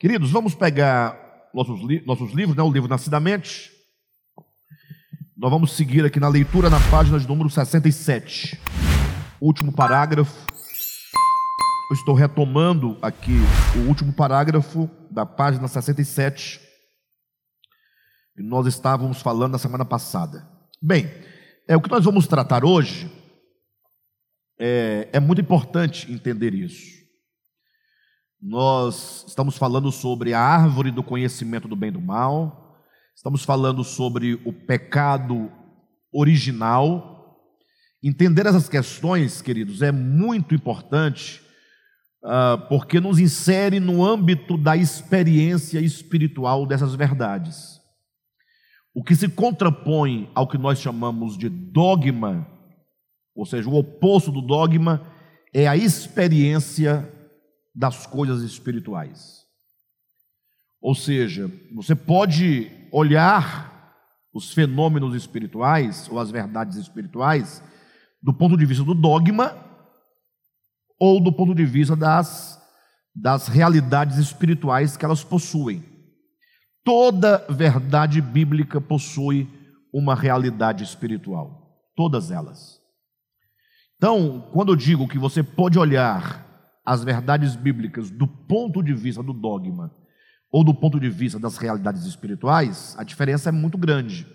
Queridos, vamos pegar nossos, nossos livros, né? o livro Nascidamente. Nós vamos seguir aqui na leitura na página de número 67. Último parágrafo. Eu estou retomando aqui o último parágrafo da página 67. E nós estávamos falando na semana passada. Bem, é o que nós vamos tratar hoje. É, é muito importante entender isso. Nós estamos falando sobre a árvore do conhecimento do bem e do mal, estamos falando sobre o pecado original. Entender essas questões, queridos, é muito importante, uh, porque nos insere no âmbito da experiência espiritual dessas verdades. O que se contrapõe ao que nós chamamos de dogma, ou seja, o oposto do dogma, é a experiência das coisas espirituais. Ou seja, você pode olhar os fenômenos espirituais ou as verdades espirituais do ponto de vista do dogma ou do ponto de vista das, das realidades espirituais que elas possuem. Toda verdade bíblica possui uma realidade espiritual, todas elas. Então, quando eu digo que você pode olhar as verdades bíblicas do ponto de vista do dogma ou do ponto de vista das realidades espirituais, a diferença é muito grande.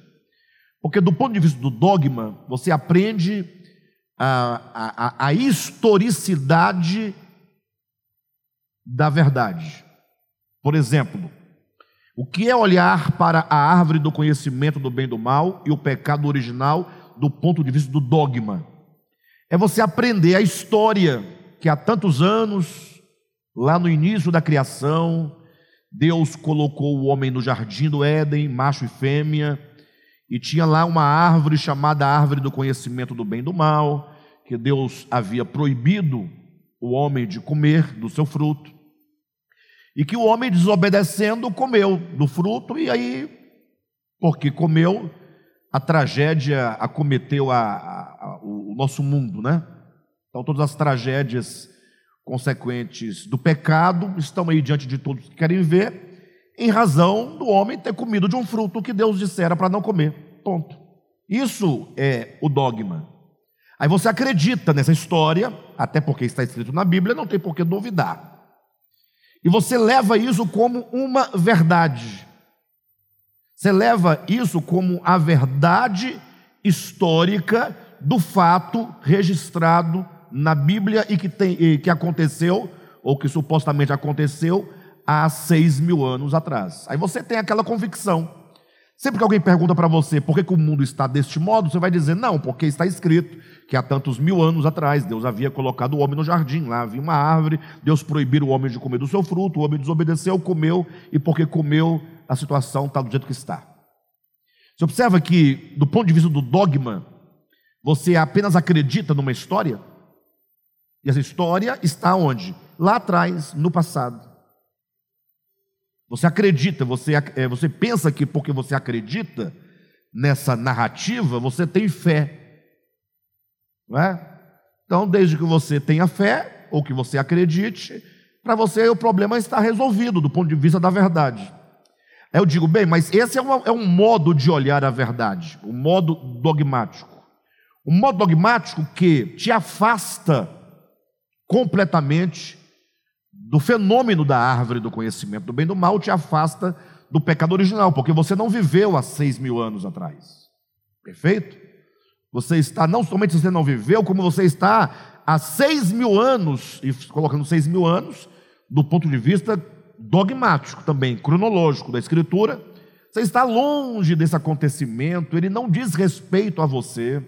Porque do ponto de vista do dogma, você aprende a, a, a historicidade da verdade. Por exemplo, o que é olhar para a árvore do conhecimento do bem e do mal e o pecado original do ponto de vista do dogma? É você aprender a história que há tantos anos, lá no início da criação, Deus colocou o homem no jardim do Éden, macho e fêmea, e tinha lá uma árvore chamada árvore do conhecimento do bem e do mal, que Deus havia proibido o homem de comer do seu fruto. E que o homem, desobedecendo, comeu do fruto, e aí, porque comeu, a tragédia acometeu a, a, a, o nosso mundo, né? Então, todas as tragédias consequentes do pecado estão aí diante de todos que querem ver, em razão do homem ter comido de um fruto que Deus dissera para não comer. Ponto. Isso é o dogma. Aí você acredita nessa história, até porque está escrito na Bíblia, não tem por que duvidar. E você leva isso como uma verdade. Você leva isso como a verdade histórica do fato registrado na Bíblia e que, tem, e que aconteceu, ou que supostamente aconteceu, há seis mil anos atrás. Aí você tem aquela convicção. Sempre que alguém pergunta para você por que, que, o mundo está deste modo, você vai dizer, não, porque está escrito que há tantos mil anos atrás Deus havia colocado o homem no jardim, lá havia uma árvore, Deus proibiu o homem de comer do seu fruto, o homem desobedeceu, comeu, e porque comeu, a situação está do jeito que está. Você observa que, do ponto de vista do dogma, você apenas acredita numa história, e essa história está onde? Lá atrás, no passado. Você acredita, você, é, você pensa que porque você acredita nessa narrativa, você tem fé. Não é? Então, desde que você tenha fé, ou que você acredite, para você o problema está resolvido do ponto de vista da verdade. Aí eu digo, bem, mas esse é, uma, é um modo de olhar a verdade, um modo dogmático. Um modo dogmático que te afasta completamente do fenômeno da árvore do conhecimento do bem e do mal, te afasta do pecado original, porque você não viveu há seis mil anos atrás. Perfeito? Você está, não somente você não viveu, como você está há seis mil anos, e colocando seis mil anos, do ponto de vista dogmático também, cronológico da Escritura, você está longe desse acontecimento, ele não diz respeito a você.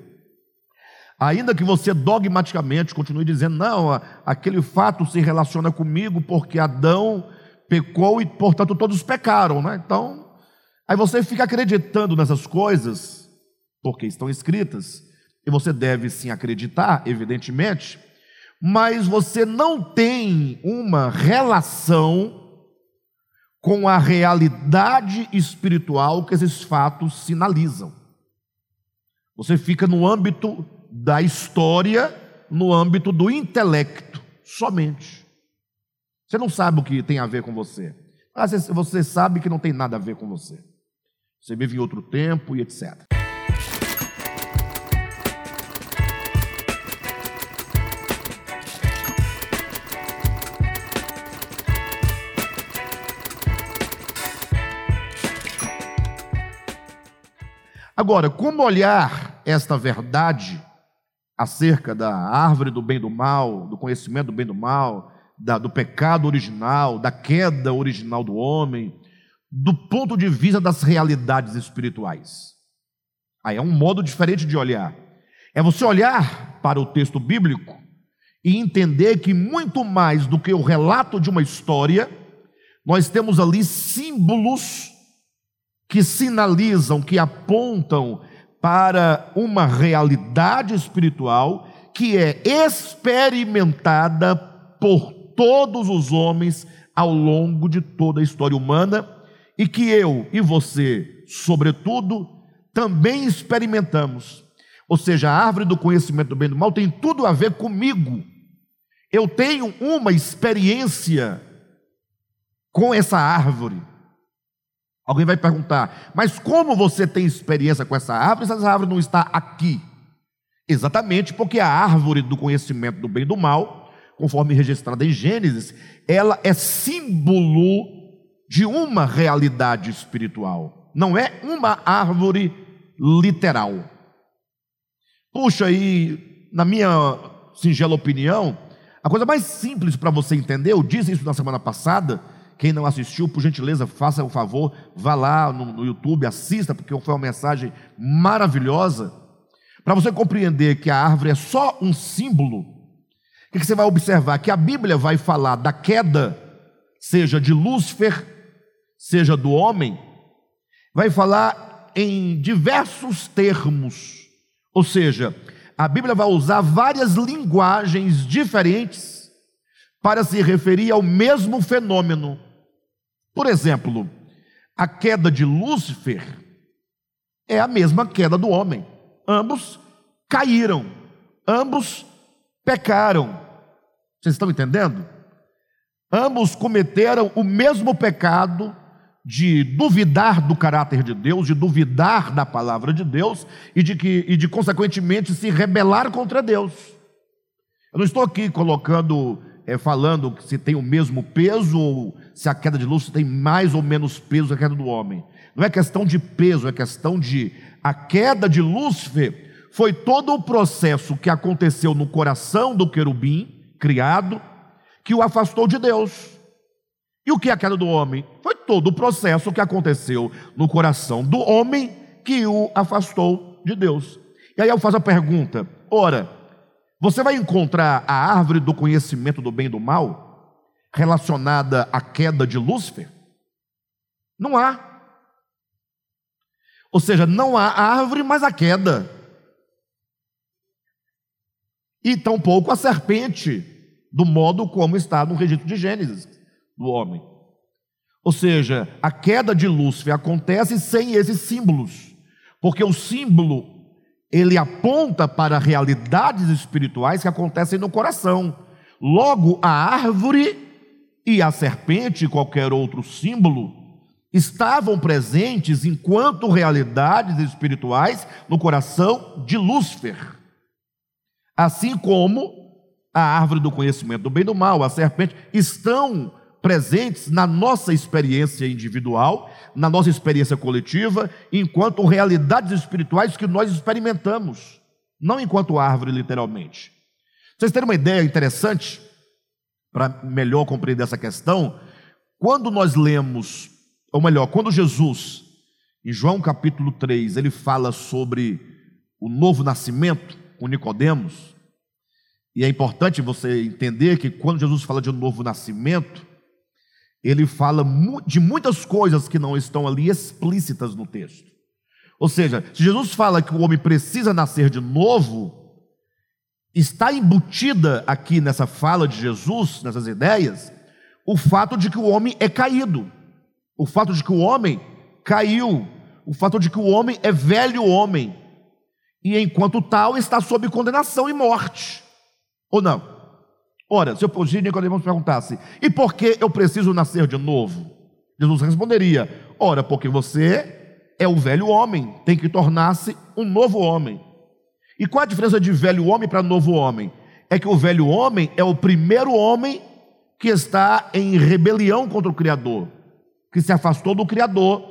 Ainda que você dogmaticamente continue dizendo, não, aquele fato se relaciona comigo porque Adão pecou e, portanto, todos pecaram, né? Então, aí você fica acreditando nessas coisas, porque estão escritas, e você deve sim acreditar, evidentemente, mas você não tem uma relação com a realidade espiritual que esses fatos sinalizam. Você fica no âmbito da história no âmbito do intelecto somente. Você não sabe o que tem a ver com você. Mas você sabe que não tem nada a ver com você. Você vive em outro tempo e etc. Agora, como olhar esta verdade acerca da árvore do bem e do mal, do conhecimento do bem e do mal, da, do pecado original, da queda original do homem, do ponto de vista das realidades espirituais? Aí é um modo diferente de olhar. É você olhar para o texto bíblico e entender que muito mais do que o relato de uma história, nós temos ali símbolos que sinalizam, que apontam para uma realidade espiritual que é experimentada por todos os homens ao longo de toda a história humana e que eu e você, sobretudo, também experimentamos. Ou seja, a árvore do conhecimento do bem e do mal tem tudo a ver comigo. Eu tenho uma experiência com essa árvore. Alguém vai perguntar, mas como você tem experiência com essa árvore se essa árvore não está aqui? Exatamente porque a árvore do conhecimento do bem e do mal, conforme registrada em Gênesis, ela é símbolo de uma realidade espiritual, não é uma árvore literal. Puxa, e na minha singela opinião, a coisa mais simples para você entender, eu disse isso na semana passada, quem não assistiu, por gentileza, faça o favor, vá lá no, no YouTube, assista, porque foi uma mensagem maravilhosa. Para você compreender que a árvore é só um símbolo, o que, que você vai observar? Que a Bíblia vai falar da queda, seja de Lúcifer, seja do homem, vai falar em diversos termos. Ou seja, a Bíblia vai usar várias linguagens diferentes para se referir ao mesmo fenômeno. Por exemplo, a queda de Lúcifer é a mesma queda do homem. Ambos caíram, ambos pecaram. Vocês estão entendendo? Ambos cometeram o mesmo pecado de duvidar do caráter de Deus, de duvidar da palavra de Deus e de que e de consequentemente se rebelar contra Deus. Eu não estou aqui colocando é, falando se tem o mesmo peso ou se a queda de Lúcifer tem mais ou menos peso que a queda do homem. Não é questão de peso, é questão de a queda de Lúcifer foi todo o processo que aconteceu no coração do querubim criado que o afastou de Deus. E o que é a queda do homem? Foi todo o processo que aconteceu no coração do homem que o afastou de Deus. E aí eu faço a pergunta: ora, você vai encontrar a árvore do conhecimento do bem e do mal relacionada à queda de Lúcifer? Não há. Ou seja, não há árvore, mas a queda. E tampouco a serpente, do modo como está no registro de Gênesis do homem. Ou seja, a queda de Lúcifer acontece sem esses símbolos, porque o símbolo ele aponta para realidades espirituais que acontecem no coração. Logo, a árvore e a serpente, qualquer outro símbolo, estavam presentes enquanto realidades espirituais no coração de Lúcifer. Assim como a árvore do conhecimento do bem e do mal, a serpente, estão presentes na nossa experiência individual, na nossa experiência coletiva, enquanto realidades espirituais que nós experimentamos, não enquanto árvore, literalmente. Vocês terem uma ideia interessante, para melhor compreender essa questão, quando nós lemos, ou melhor, quando Jesus, em João capítulo 3, ele fala sobre o novo nascimento com Nicodemos, e é importante você entender que quando Jesus fala de um novo nascimento, ele fala de muitas coisas que não estão ali explícitas no texto. Ou seja, se Jesus fala que o homem precisa nascer de novo, está embutida aqui nessa fala de Jesus, nessas ideias, o fato de que o homem é caído, o fato de que o homem caiu, o fato de que o homem é velho homem, e enquanto tal está sob condenação e morte. Ou não? Ora, se o Nicodemos perguntasse, e por que eu preciso nascer de novo? Jesus responderia: Ora, porque você é o velho homem, tem que tornar-se um novo homem. E qual a diferença de velho homem para novo homem? É que o velho homem é o primeiro homem que está em rebelião contra o Criador, que se afastou do Criador.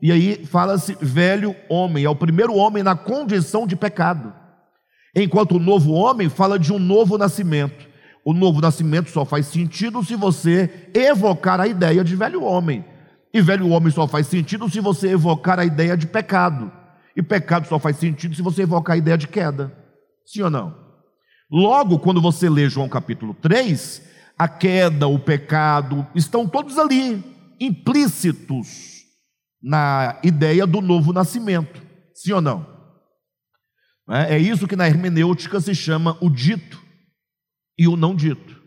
E aí fala-se velho homem, é o primeiro homem na condição de pecado. Enquanto o novo homem fala de um novo nascimento. O novo nascimento só faz sentido se você evocar a ideia de velho homem. E velho homem só faz sentido se você evocar a ideia de pecado. E pecado só faz sentido se você evocar a ideia de queda. Sim ou não? Logo, quando você lê João capítulo 3, a queda, o pecado, estão todos ali, implícitos na ideia do novo nascimento. Sim ou não? É, é isso que na hermenêutica se chama o dito e o não dito.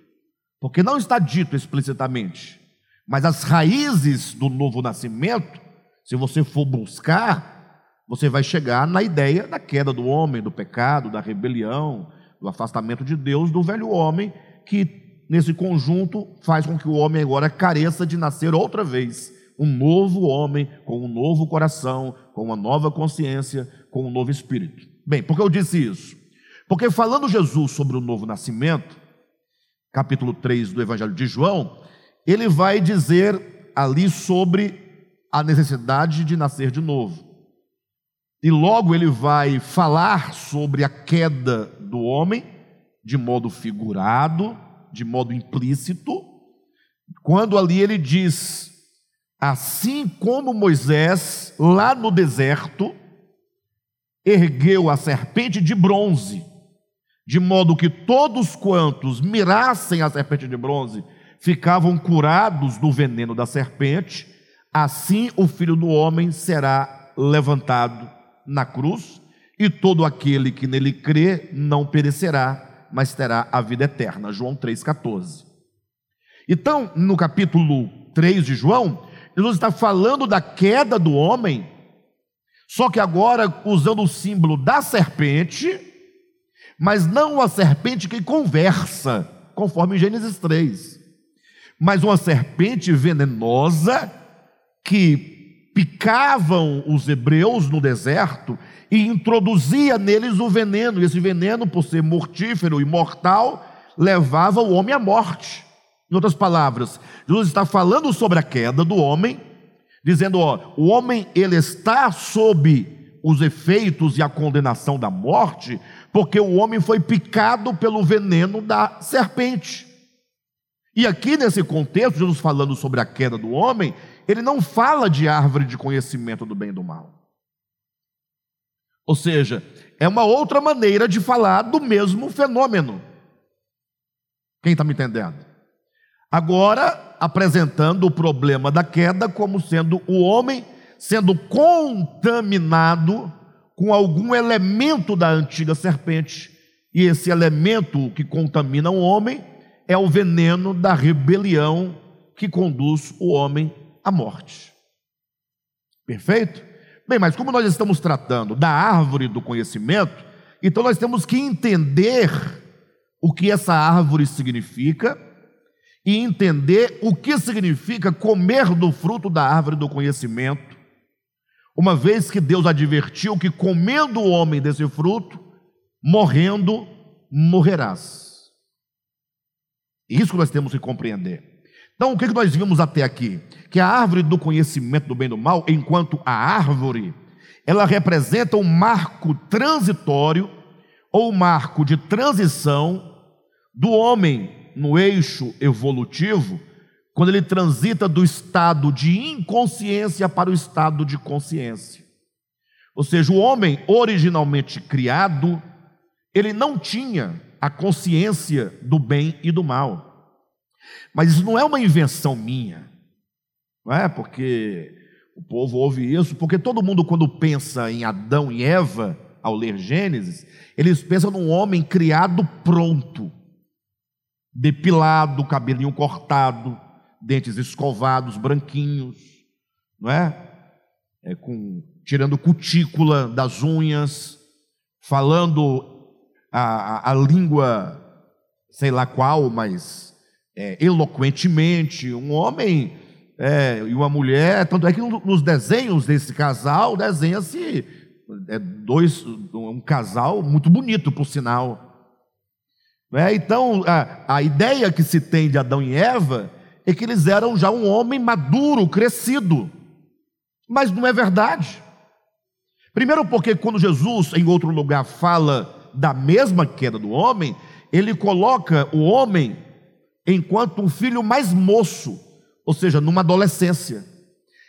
Porque não está dito explicitamente, mas as raízes do novo nascimento, se você for buscar, você vai chegar na ideia da queda do homem, do pecado, da rebelião, do afastamento de Deus, do velho homem, que nesse conjunto faz com que o homem agora careça de nascer outra vez. Um novo homem, com um novo coração, com uma nova consciência, com um novo espírito. Bem, por que eu disse isso? Porque falando Jesus sobre o novo nascimento, capítulo 3 do Evangelho de João, ele vai dizer ali sobre a necessidade de nascer de novo. E logo ele vai falar sobre a queda do homem, de modo figurado, de modo implícito, quando ali ele diz: Assim como Moisés, lá no deserto, ergueu a serpente de bronze, de modo que todos quantos mirassem a serpente de bronze ficavam curados do veneno da serpente, assim o filho do homem será levantado na cruz, e todo aquele que nele crê não perecerá, mas terá a vida eterna. João 3,14. Então, no capítulo 3 de João, Jesus está falando da queda do homem só que agora usando o símbolo da serpente, mas não a serpente que conversa, conforme Gênesis 3, mas uma serpente venenosa que picavam os hebreus no deserto e introduzia neles o veneno, e esse veneno, por ser mortífero e mortal, levava o homem à morte. Em outras palavras, Jesus está falando sobre a queda do homem dizendo: ó, o homem ele está sob os efeitos e a condenação da morte, porque o homem foi picado pelo veneno da serpente. E aqui nesse contexto, Jesus falando sobre a queda do homem, ele não fala de árvore de conhecimento do bem e do mal. Ou seja, é uma outra maneira de falar do mesmo fenômeno. Quem está me entendendo? Agora, apresentando o problema da queda como sendo o homem sendo contaminado com algum elemento da antiga serpente. E esse elemento que contamina o homem é o veneno da rebelião que conduz o homem à morte. Perfeito? Bem, mas como nós estamos tratando da árvore do conhecimento, então nós temos que entender o que essa árvore significa e entender o que significa comer do fruto da árvore do conhecimento, uma vez que Deus advertiu que comendo o homem desse fruto, morrendo, morrerás. Isso que nós temos que compreender. Então, o que nós vimos até aqui? Que a árvore do conhecimento do bem e do mal, enquanto a árvore, ela representa um marco transitório ou marco de transição do homem no eixo evolutivo, quando ele transita do estado de inconsciência para o estado de consciência. Ou seja, o homem originalmente criado, ele não tinha a consciência do bem e do mal. Mas isso não é uma invenção minha, não é? Porque o povo ouve isso, porque todo mundo, quando pensa em Adão e Eva, ao ler Gênesis, eles pensam num homem criado pronto depilado, cabelinho cortado, dentes escovados, branquinhos, não é? é com, tirando cutícula das unhas, falando a, a, a língua, sei lá qual, mas é, eloquentemente, um homem é, e uma mulher. Tanto é que nos desenhos desse casal desenha-se é, dois, um casal muito bonito, por sinal. É, então, a, a ideia que se tem de Adão e Eva é que eles eram já um homem maduro, crescido. Mas não é verdade. Primeiro, porque quando Jesus, em outro lugar, fala da mesma queda do homem, ele coloca o homem enquanto um filho mais moço, ou seja, numa adolescência.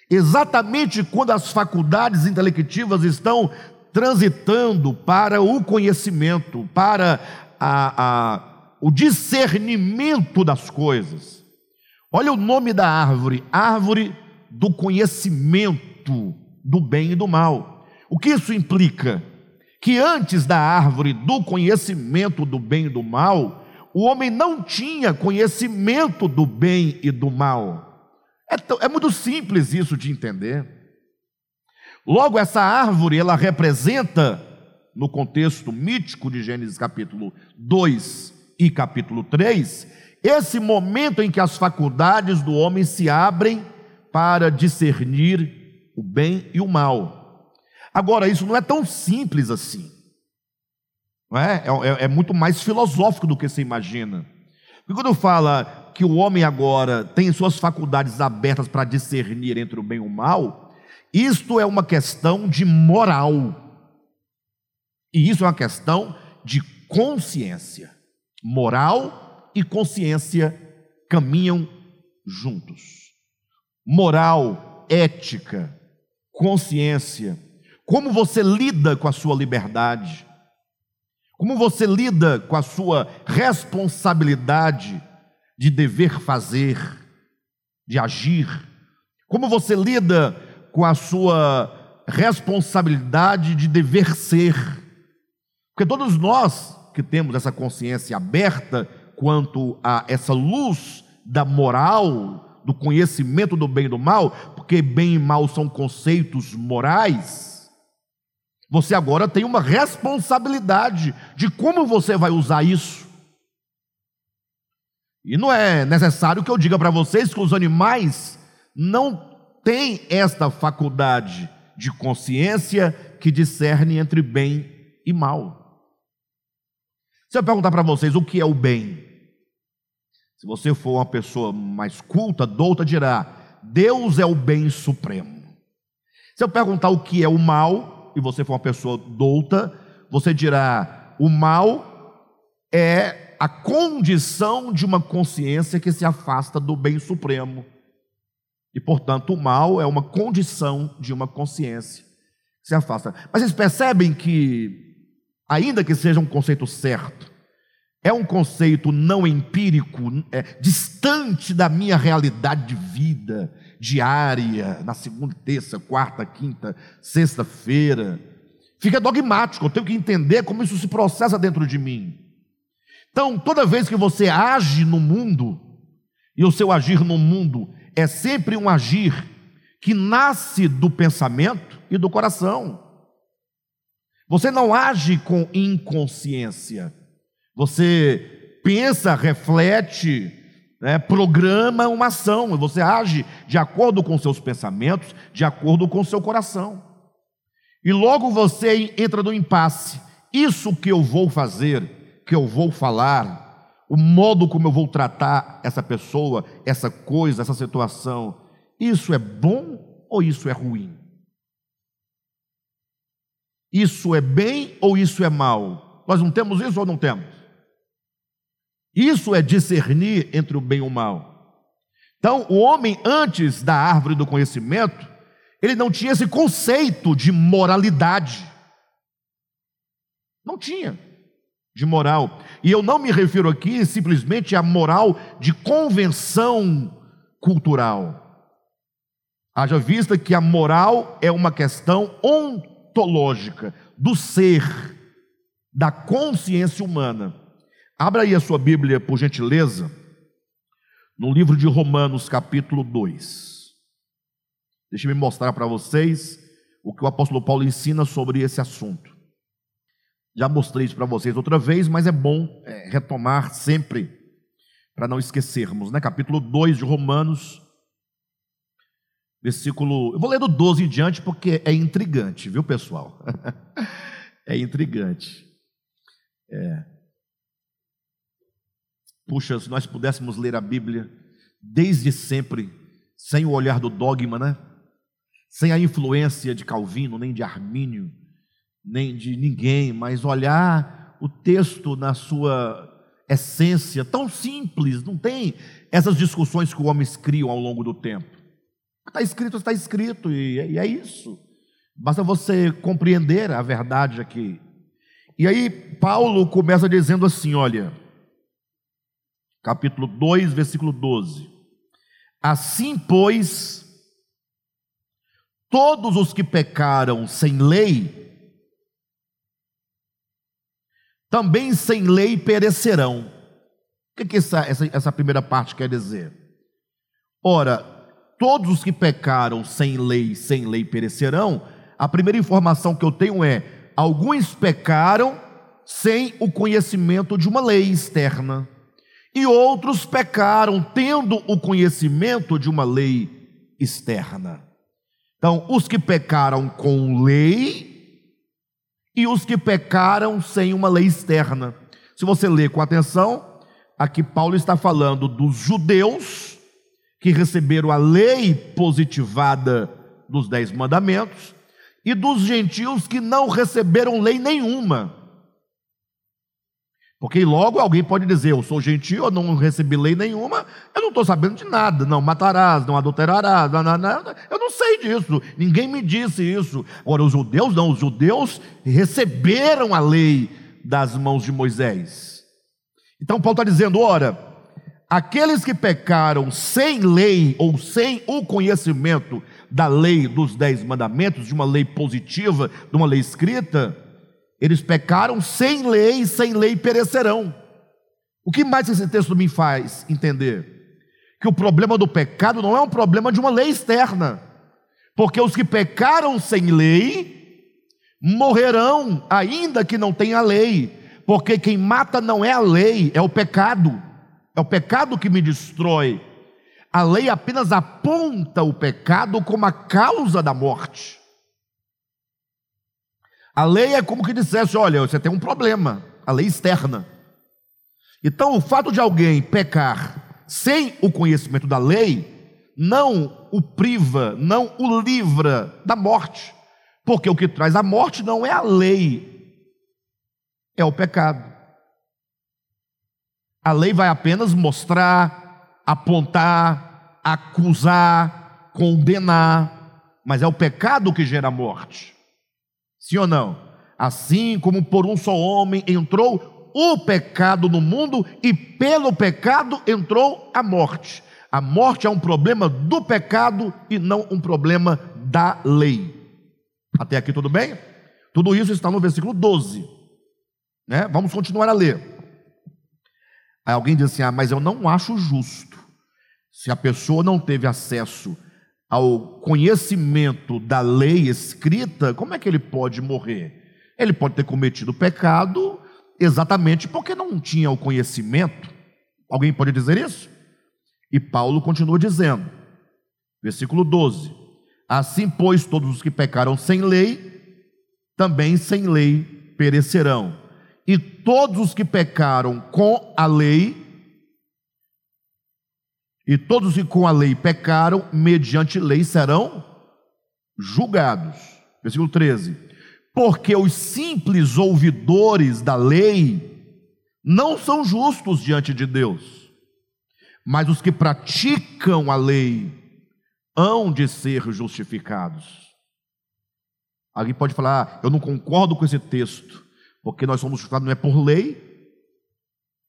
Exatamente quando as faculdades intelectivas estão transitando para o conhecimento, para a, a, o discernimento das coisas. Olha o nome da árvore: árvore do conhecimento do bem e do mal. O que isso implica? Que antes da árvore do conhecimento do bem e do mal, o homem não tinha conhecimento do bem e do mal. É, é muito simples isso de entender. Logo, essa árvore, ela representa, no contexto mítico de Gênesis capítulo 2 e capítulo 3, esse momento em que as faculdades do homem se abrem para discernir o bem e o mal. Agora, isso não é tão simples assim. Não é? É, é muito mais filosófico do que você imagina. Porque quando fala que o homem agora tem suas faculdades abertas para discernir entre o bem e o mal, isto é uma questão de moral. E isso é uma questão de consciência. Moral e consciência caminham juntos. Moral, ética, consciência, como você lida com a sua liberdade, como você lida com a sua responsabilidade de dever fazer, de agir, como você lida com a sua responsabilidade de dever ser. Porque todos nós que temos essa consciência aberta quanto a essa luz da moral, do conhecimento do bem e do mal, porque bem e mal são conceitos morais, você agora tem uma responsabilidade de como você vai usar isso. E não é necessário que eu diga para vocês que os animais não têm esta faculdade de consciência que discerne entre bem e mal. Se eu perguntar para vocês o que é o bem, se você for uma pessoa mais culta, douta, dirá: Deus é o bem supremo. Se eu perguntar o que é o mal, e você for uma pessoa douta, você dirá: o mal é a condição de uma consciência que se afasta do bem supremo. E, portanto, o mal é uma condição de uma consciência que se afasta. Mas vocês percebem que, ainda que seja um conceito certo, é um conceito não empírico, é, distante da minha realidade de vida diária, na segunda, terça, quarta, quinta, sexta-feira. Fica dogmático, eu tenho que entender como isso se processa dentro de mim. Então, toda vez que você age no mundo, e o seu agir no mundo é sempre um agir que nasce do pensamento e do coração. Você não age com inconsciência. Você pensa, reflete, né, programa uma ação, você age de acordo com seus pensamentos, de acordo com seu coração. E logo você entra no impasse. Isso que eu vou fazer, que eu vou falar, o modo como eu vou tratar essa pessoa, essa coisa, essa situação, isso é bom ou isso é ruim? Isso é bem ou isso é mal? Nós não temos isso ou não temos? Isso é discernir entre o bem e o mal. Então, o homem, antes da árvore do conhecimento, ele não tinha esse conceito de moralidade. Não tinha de moral. E eu não me refiro aqui simplesmente à moral de convenção cultural. Haja vista que a moral é uma questão ontológica do ser, da consciência humana. Abra aí a sua Bíblia, por gentileza, no livro de Romanos, capítulo 2. Deixe-me mostrar para vocês o que o apóstolo Paulo ensina sobre esse assunto. Já mostrei isso para vocês outra vez, mas é bom é, retomar sempre, para não esquecermos, né? Capítulo 2 de Romanos, versículo. Eu vou ler do 12 em diante porque é intrigante, viu, pessoal? é intrigante. É. Puxa, se nós pudéssemos ler a Bíblia desde sempre, sem o olhar do dogma, né? Sem a influência de Calvino, nem de Armínio, nem de ninguém, mas olhar o texto na sua essência, tão simples, não tem essas discussões que os homens criam ao longo do tempo. Está escrito, está escrito, e é isso. Basta você compreender a verdade aqui. E aí, Paulo começa dizendo assim: olha, capítulo 2, versículo 12: Assim, pois, todos os que pecaram sem lei, também sem lei perecerão. O que, que essa, essa, essa primeira parte quer dizer? Ora, todos os que pecaram sem lei, sem lei perecerão. A primeira informação que eu tenho é: alguns pecaram sem o conhecimento de uma lei externa, e outros pecaram tendo o conhecimento de uma lei externa. Então, os que pecaram com lei e os que pecaram sem uma lei externa. Se você ler com atenção, aqui Paulo está falando dos judeus que receberam a lei positivada dos dez mandamentos e dos gentios que não receberam lei nenhuma. Porque logo alguém pode dizer, eu sou gentil, eu não recebi lei nenhuma, eu não estou sabendo de nada, não matarás, não adulterarás, não, não, não, eu não sei disso, ninguém me disse isso. Agora, os judeus não, os judeus receberam a lei das mãos de Moisés. Então Paulo está dizendo: ora, aqueles que pecaram sem lei ou sem o conhecimento da lei dos dez mandamentos, de uma lei positiva, de uma lei escrita, eles pecaram sem lei, e sem lei perecerão. O que mais esse texto me faz entender? Que o problema do pecado não é um problema de uma lei externa, porque os que pecaram sem lei morrerão, ainda que não tenha lei, porque quem mata não é a lei, é o pecado, é o pecado que me destrói. A lei apenas aponta o pecado como a causa da morte. A lei é como que dissesse: olha, você tem um problema, a lei externa. Então, o fato de alguém pecar sem o conhecimento da lei, não o priva, não o livra da morte, porque o que traz a morte não é a lei, é o pecado. A lei vai apenas mostrar, apontar, acusar, condenar, mas é o pecado que gera a morte. Sim ou não? Assim como por um só homem entrou o pecado no mundo e pelo pecado entrou a morte. A morte é um problema do pecado e não um problema da lei. Até aqui tudo bem? Tudo isso está no versículo 12. Né? Vamos continuar a ler. Aí alguém diz assim: Ah, mas eu não acho justo. Se a pessoa não teve acesso ao conhecimento da lei escrita, como é que ele pode morrer? Ele pode ter cometido pecado exatamente porque não tinha o conhecimento. Alguém pode dizer isso? E Paulo continua dizendo, versículo 12: Assim, pois, todos os que pecaram sem lei, também sem lei perecerão. E todos os que pecaram com a lei, e todos que com a lei pecaram, mediante lei serão julgados. Versículo 13. Porque os simples ouvidores da lei não são justos diante de Deus, mas os que praticam a lei hão de ser justificados. Alguém pode falar, ah, eu não concordo com esse texto, porque nós somos justificados não é por lei,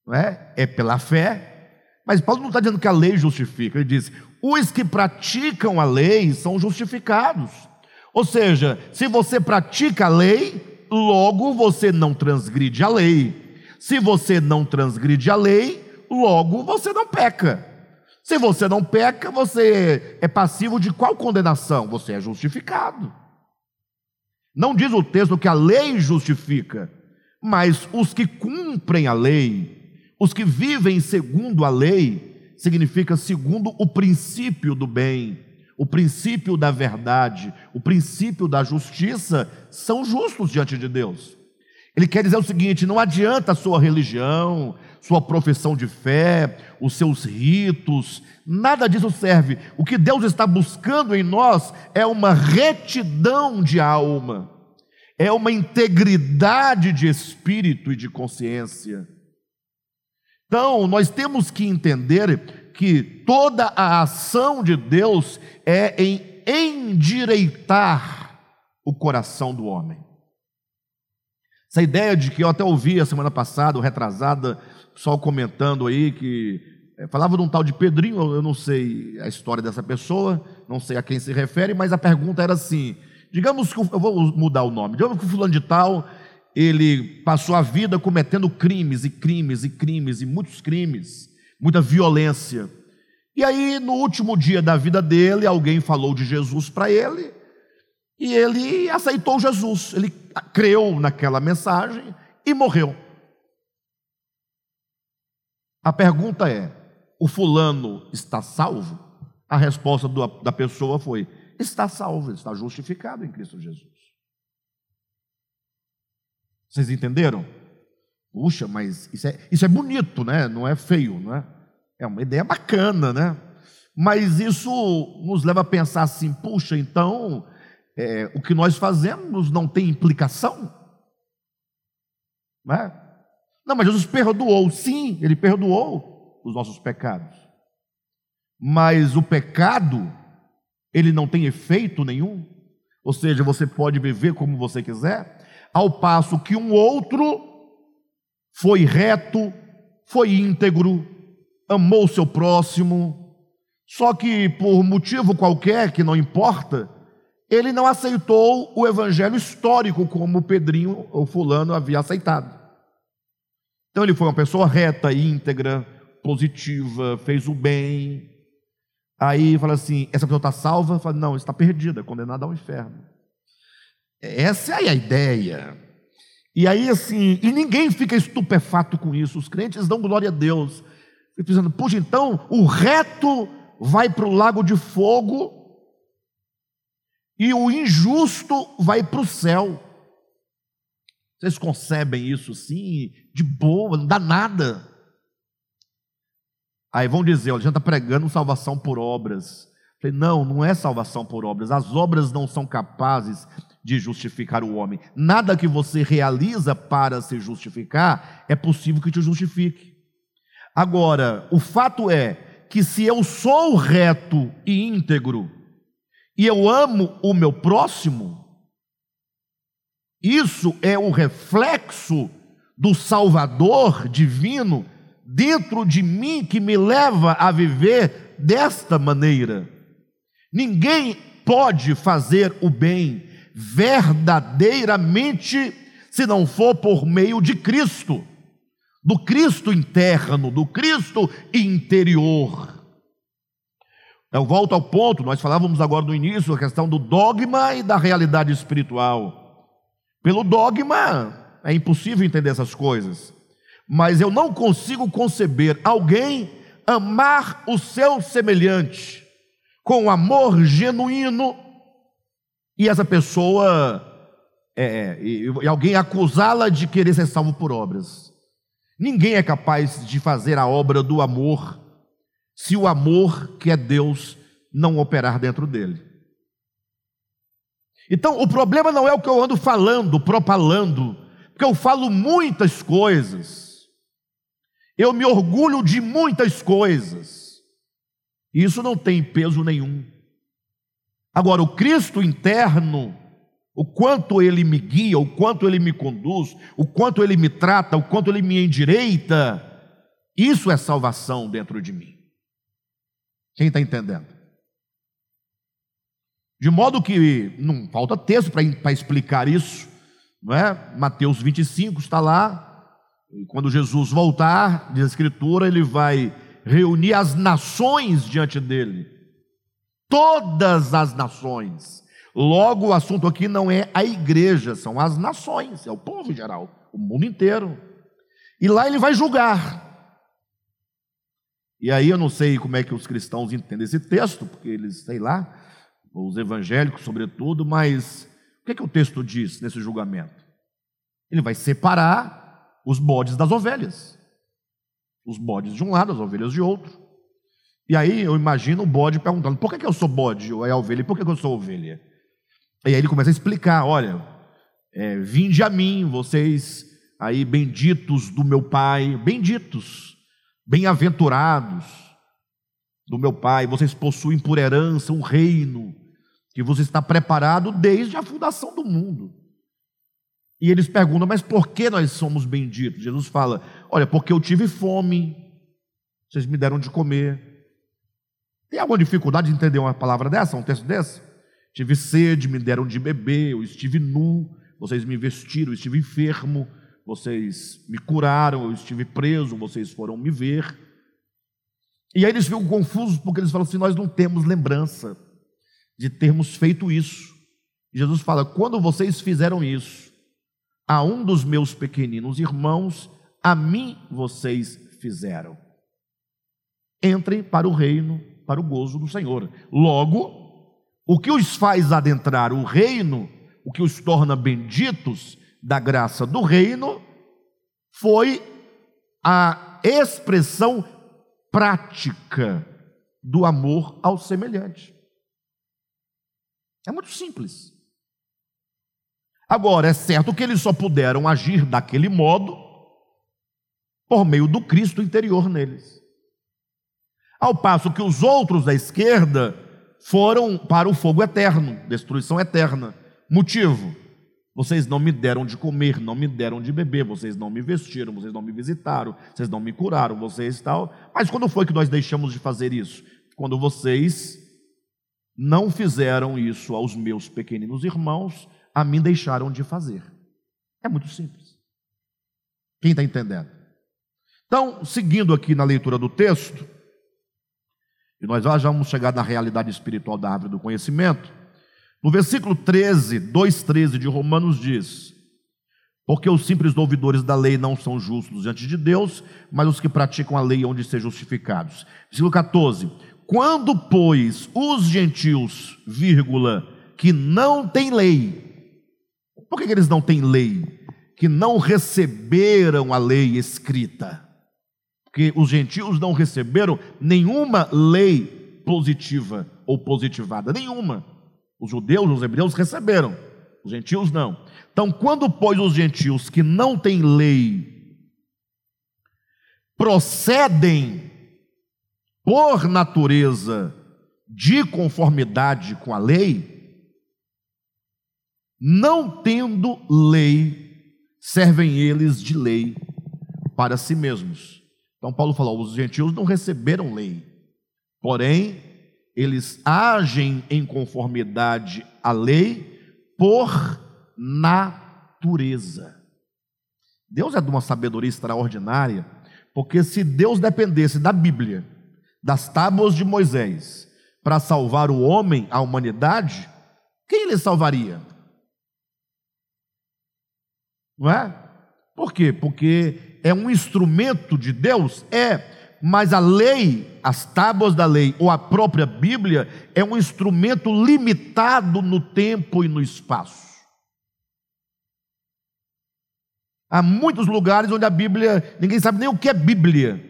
não é? é pela fé, mas Paulo não está dizendo que a lei justifica, ele diz: os que praticam a lei são justificados. Ou seja, se você pratica a lei, logo você não transgride a lei. Se você não transgride a lei, logo você não peca. Se você não peca, você é passivo de qual condenação? Você é justificado. Não diz o texto que a lei justifica, mas os que cumprem a lei, os que vivem segundo a lei, significa segundo o princípio do bem, o princípio da verdade, o princípio da justiça, são justos diante de Deus. Ele quer dizer o seguinte: não adianta a sua religião, sua profissão de fé, os seus ritos, nada disso serve. O que Deus está buscando em nós é uma retidão de alma, é uma integridade de espírito e de consciência. Então, nós temos que entender que toda a ação de Deus é em endireitar o coração do homem. Essa ideia de que eu até ouvi a semana passada, retrasada, só comentando aí que é, falava de um tal de Pedrinho, eu não sei a história dessa pessoa, não sei a quem se refere, mas a pergunta era assim: digamos que eu vou mudar o nome, digamos que o fulano de tal ele passou a vida cometendo crimes e crimes e crimes e muitos crimes, muita violência. E aí, no último dia da vida dele, alguém falou de Jesus para ele, e ele aceitou Jesus, ele creu naquela mensagem e morreu. A pergunta é: o fulano está salvo? A resposta da pessoa foi: está salvo, está justificado em Cristo Jesus. Vocês entenderam? Puxa, mas isso é, isso é bonito, né? Não é feio, não é? É uma ideia bacana, né? Mas isso nos leva a pensar assim: puxa, então é, o que nós fazemos não tem implicação? Não, é? não, mas Jesus perdoou, sim, ele perdoou os nossos pecados. Mas o pecado, ele não tem efeito nenhum. Ou seja, você pode viver como você quiser, ao passo que um outro foi reto, foi íntegro, amou seu próximo, só que por motivo qualquer que não importa, ele não aceitou o evangelho histórico como Pedrinho ou Fulano havia aceitado. Então ele foi uma pessoa reta, íntegra, positiva, fez o bem. Aí fala assim: essa pessoa está salva? Fala, não, está perdida, condenada ao inferno. Essa é a ideia. E aí, assim, e ninguém fica estupefato com isso. Os crentes dão glória a Deus. Pensando, puxa, então o reto vai para o lago de fogo e o injusto vai para o céu. Vocês concebem isso assim, de boa, não dá nada. Aí vão dizer, olha, gente está pregando salvação por obras. Falei, não, não é salvação por obras. As obras não são capazes de justificar o homem. Nada que você realiza para se justificar é possível que te justifique. Agora, o fato é que se eu sou reto e íntegro, e eu amo o meu próximo, isso é o reflexo do Salvador divino dentro de mim que me leva a viver desta maneira. Ninguém pode fazer o bem verdadeiramente se não for por meio de Cristo, do Cristo interno, do Cristo interior. Eu volto ao ponto, nós falávamos agora no início a questão do dogma e da realidade espiritual. Pelo dogma é impossível entender essas coisas, mas eu não consigo conceber alguém amar o seu semelhante com amor genuíno e essa pessoa, é, é, e, e alguém acusá-la de querer ser salvo por obras. Ninguém é capaz de fazer a obra do amor se o amor que é Deus não operar dentro dele. Então, o problema não é o que eu ando falando, propalando, porque eu falo muitas coisas, eu me orgulho de muitas coisas, e isso não tem peso nenhum. Agora, o Cristo interno, o quanto ele me guia, o quanto ele me conduz, o quanto ele me trata, o quanto ele me endireita, isso é salvação dentro de mim. Quem está entendendo? De modo que não falta texto para explicar isso, não é? Mateus 25 está lá, e quando Jesus voltar, diz a Escritura, ele vai reunir as nações diante dele todas as nações. Logo, o assunto aqui não é a igreja, são as nações, é o povo em geral, o mundo inteiro. E lá ele vai julgar. E aí eu não sei como é que os cristãos entendem esse texto, porque eles, sei lá, os evangélicos sobretudo, mas o que, é que o texto diz nesse julgamento? Ele vai separar os bodes das ovelhas. Os bodes de um lado, as ovelhas de outro. E aí eu imagino o bode perguntando: por que, que eu sou bode ou é ovelha? Por que, que eu sou ovelha? E aí ele começa a explicar: olha, é, vinde a mim, vocês aí benditos do meu Pai, benditos, bem-aventurados do meu Pai, vocês possuem por herança um reino que vos está preparado desde a fundação do mundo. E eles perguntam, mas por que nós somos benditos? Jesus fala: olha, porque eu tive fome, vocês me deram de comer. Tem alguma dificuldade de entender uma palavra dessa, um texto desse? Tive sede, me deram de beber, eu estive nu, vocês me vestiram, eu estive enfermo, vocês me curaram, eu estive preso, vocês foram me ver. E aí eles ficam confusos porque eles falam assim: nós não temos lembrança de termos feito isso. Jesus fala: quando vocês fizeram isso, a um dos meus pequeninos irmãos, a mim vocês fizeram. Entrem para o reino, para o gozo do Senhor. Logo, o que os faz adentrar o reino, o que os torna benditos, da graça do reino foi a expressão prática do amor ao semelhante. É muito simples. Agora, é certo que eles só puderam agir daquele modo por meio do Cristo interior neles. Ao passo que os outros da esquerda foram para o fogo eterno, destruição eterna. Motivo: vocês não me deram de comer, não me deram de beber, vocês não me vestiram, vocês não me visitaram, vocês não me curaram, vocês tal. Mas quando foi que nós deixamos de fazer isso? Quando vocês não fizeram isso aos meus pequeninos irmãos, a mim deixaram de fazer. É muito simples. Quem está entendendo? Então, seguindo aqui na leitura do texto, e nós já vamos chegar na realidade espiritual da árvore do conhecimento. No versículo 13, 2,13 de Romanos diz: Porque os simples ouvidores da lei não são justos diante de Deus, mas os que praticam a lei hão de ser justificados. Versículo 14: Quando, pois, os gentios, vírgula, que não têm lei, por que, que eles não têm lei? Que não receberam a lei escrita. Porque os gentios não receberam nenhuma lei positiva ou positivada, nenhuma. Os judeus, os hebreus receberam, os gentios não. Então, quando, pois, os gentios que não têm lei procedem por natureza de conformidade com a lei, não tendo lei, servem eles de lei para si mesmos. Então, Paulo falou: os gentios não receberam lei, porém, eles agem em conformidade à lei por natureza. Deus é de uma sabedoria extraordinária, porque se Deus dependesse da Bíblia, das tábuas de Moisés, para salvar o homem, a humanidade, quem ele salvaria? Não é? Por quê? Porque é um instrumento de Deus? É mas a lei, as tábuas da lei ou a própria Bíblia é um instrumento limitado no tempo e no espaço. Há muitos lugares onde a Bíblia, ninguém sabe nem o que é Bíblia.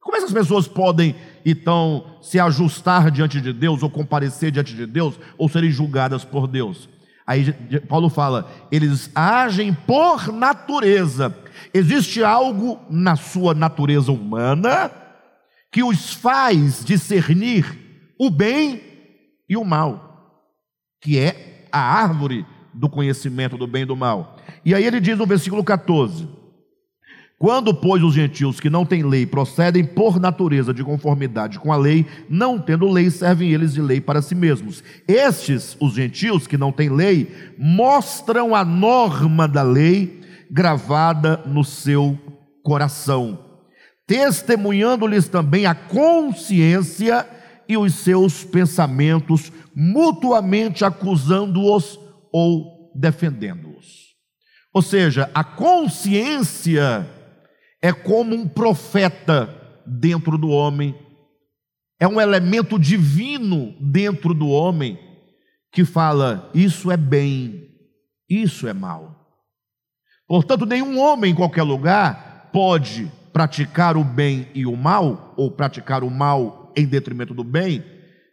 Como essas pessoas podem, então, se ajustar diante de Deus, ou comparecer diante de Deus, ou serem julgadas por Deus? Aí Paulo fala, eles agem por natureza. Existe algo na sua natureza humana que os faz discernir o bem e o mal, que é a árvore do conhecimento do bem e do mal. E aí ele diz no versículo 14: quando, pois, os gentios que não têm lei procedem por natureza de conformidade com a lei, não tendo lei, servem eles de lei para si mesmos. Estes, os gentios que não têm lei, mostram a norma da lei gravada no seu coração, testemunhando-lhes também a consciência e os seus pensamentos, mutuamente acusando-os ou defendendo-os. Ou seja, a consciência é como um profeta dentro do homem, é um elemento divino dentro do homem que fala: isso é bem, isso é mal. Portanto, nenhum homem em qualquer lugar pode praticar o bem e o mal, ou praticar o mal em detrimento do bem,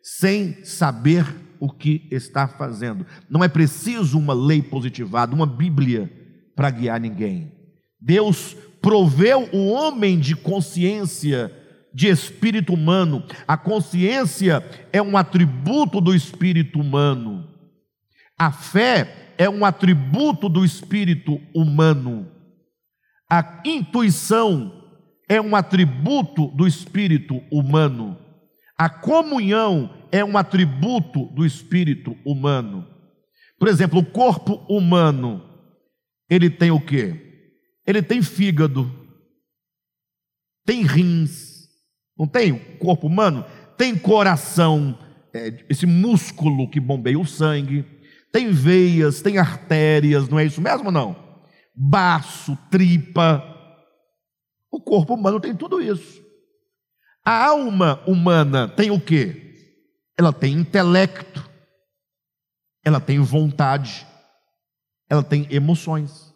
sem saber o que está fazendo. Não é preciso uma lei positivada, uma Bíblia para guiar ninguém. Deus proveu o homem de consciência, de espírito humano. A consciência é um atributo do espírito humano. A fé é um atributo do espírito humano. A intuição é um atributo do espírito humano. A comunhão é um atributo do espírito humano. Por exemplo, o corpo humano, ele tem o quê? Ele tem fígado, tem rins, não tem o corpo humano? Tem coração, é, esse músculo que bombeia o sangue, tem veias, tem artérias, não é isso mesmo não? Baço, tripa. O corpo humano tem tudo isso. A alma humana tem o quê? Ela tem intelecto, ela tem vontade, ela tem emoções.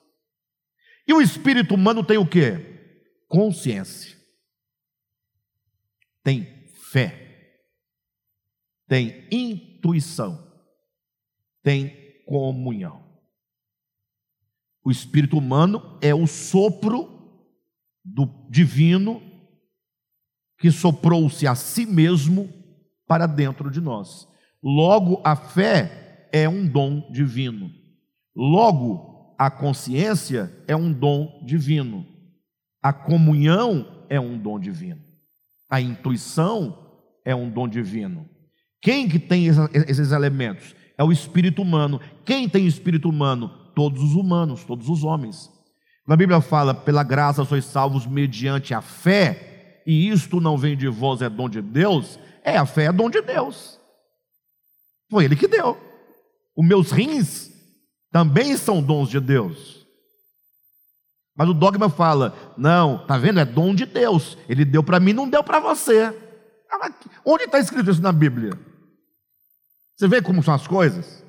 E o espírito humano tem o quê? Consciência. Tem fé. Tem intuição. Tem comunhão. O espírito humano é o sopro do divino que soprou-se a si mesmo para dentro de nós. Logo, a fé é um dom divino. Logo, a consciência é um dom divino. A comunhão é um dom divino. A intuição é um dom divino. Quem que tem esses elementos? É o espírito humano. Quem tem espírito humano? Todos os humanos, todos os homens. Na Bíblia fala: pela graça sois salvos mediante a fé e isto não vem de vós, é dom de Deus, é a fé é dom de Deus. Foi Ele que deu. Os meus rins também são dons de Deus. Mas o dogma fala: não, tá vendo? É dom de Deus. Ele deu para mim, não deu para você. Ah, onde está escrito isso na Bíblia? Você vê como são as coisas?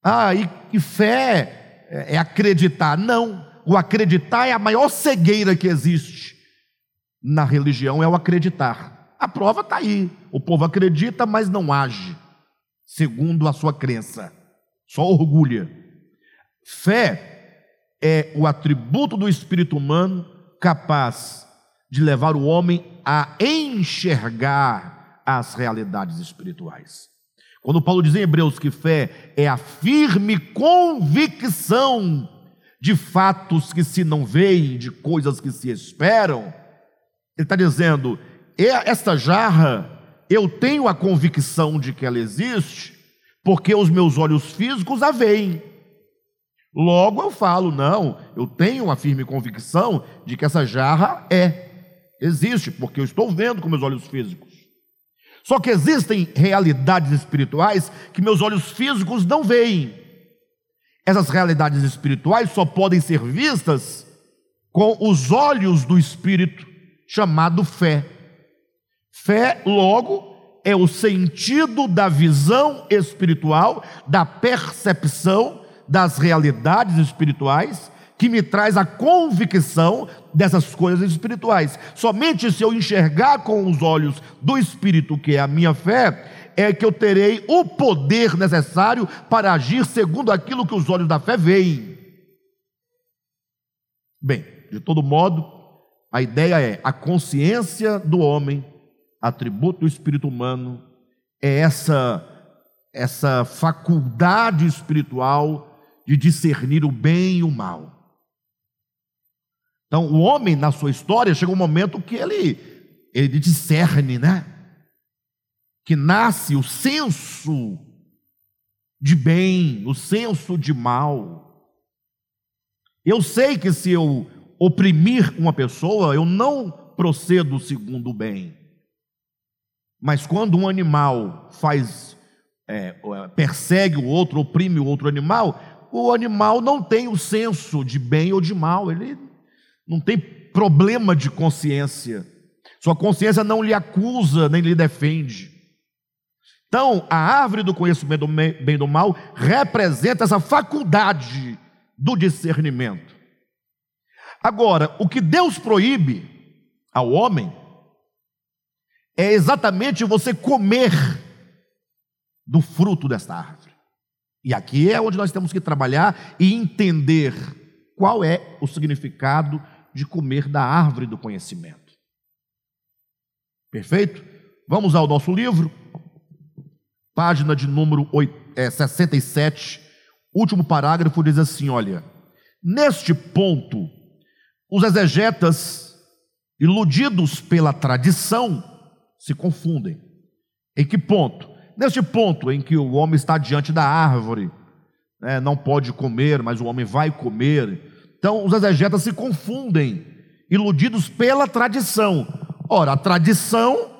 Ah, e, e fé é, é acreditar. Não, o acreditar é a maior cegueira que existe na religião é o acreditar. A prova está aí. O povo acredita, mas não age segundo a sua crença, só orgulha. Fé é o atributo do espírito humano capaz de levar o homem a enxergar as realidades espirituais. Quando Paulo diz em Hebreus que fé é a firme convicção de fatos que se não veem, de coisas que se esperam, ele está dizendo: esta jarra, eu tenho a convicção de que ela existe, porque os meus olhos físicos a veem. Logo eu falo, não, eu tenho uma firme convicção de que essa jarra é, existe, porque eu estou vendo com meus olhos físicos. Só que existem realidades espirituais que meus olhos físicos não veem. Essas realidades espirituais só podem ser vistas com os olhos do espírito chamado fé. Fé, logo, é o sentido da visão espiritual, da percepção das realidades espirituais, que me traz a convicção dessas coisas espirituais. Somente se eu enxergar com os olhos do Espírito, que é a minha fé, é que eu terei o poder necessário para agir segundo aquilo que os olhos da fé veem. Bem, de todo modo, a ideia é a consciência do homem, atributo do espírito humano, é essa essa faculdade espiritual de discernir o bem e o mal. Então, o homem na sua história chega um momento que ele ele discerne, né? Que nasce o senso de bem, o senso de mal. Eu sei que se eu oprimir uma pessoa, eu não procedo segundo o bem. Mas quando um animal faz, é, persegue o outro, oprime o outro animal, o animal não tem o senso de bem ou de mal, ele não tem problema de consciência. Sua consciência não lhe acusa nem lhe defende. Então, a árvore do conhecimento do bem do mal representa essa faculdade do discernimento. Agora, o que Deus proíbe ao homem é exatamente você comer do fruto desta árvore. E aqui é onde nós temos que trabalhar e entender qual é o significado de comer da árvore do conhecimento. Perfeito? Vamos ao nosso livro, página de número 67, é, último parágrafo diz assim: olha, neste ponto, os exegetas, iludidos pela tradição, se confundem. Em que ponto? Neste ponto em que o homem está diante da árvore, né, não pode comer, mas o homem vai comer. Então, os exegetas se confundem, iludidos pela tradição. Ora, a tradição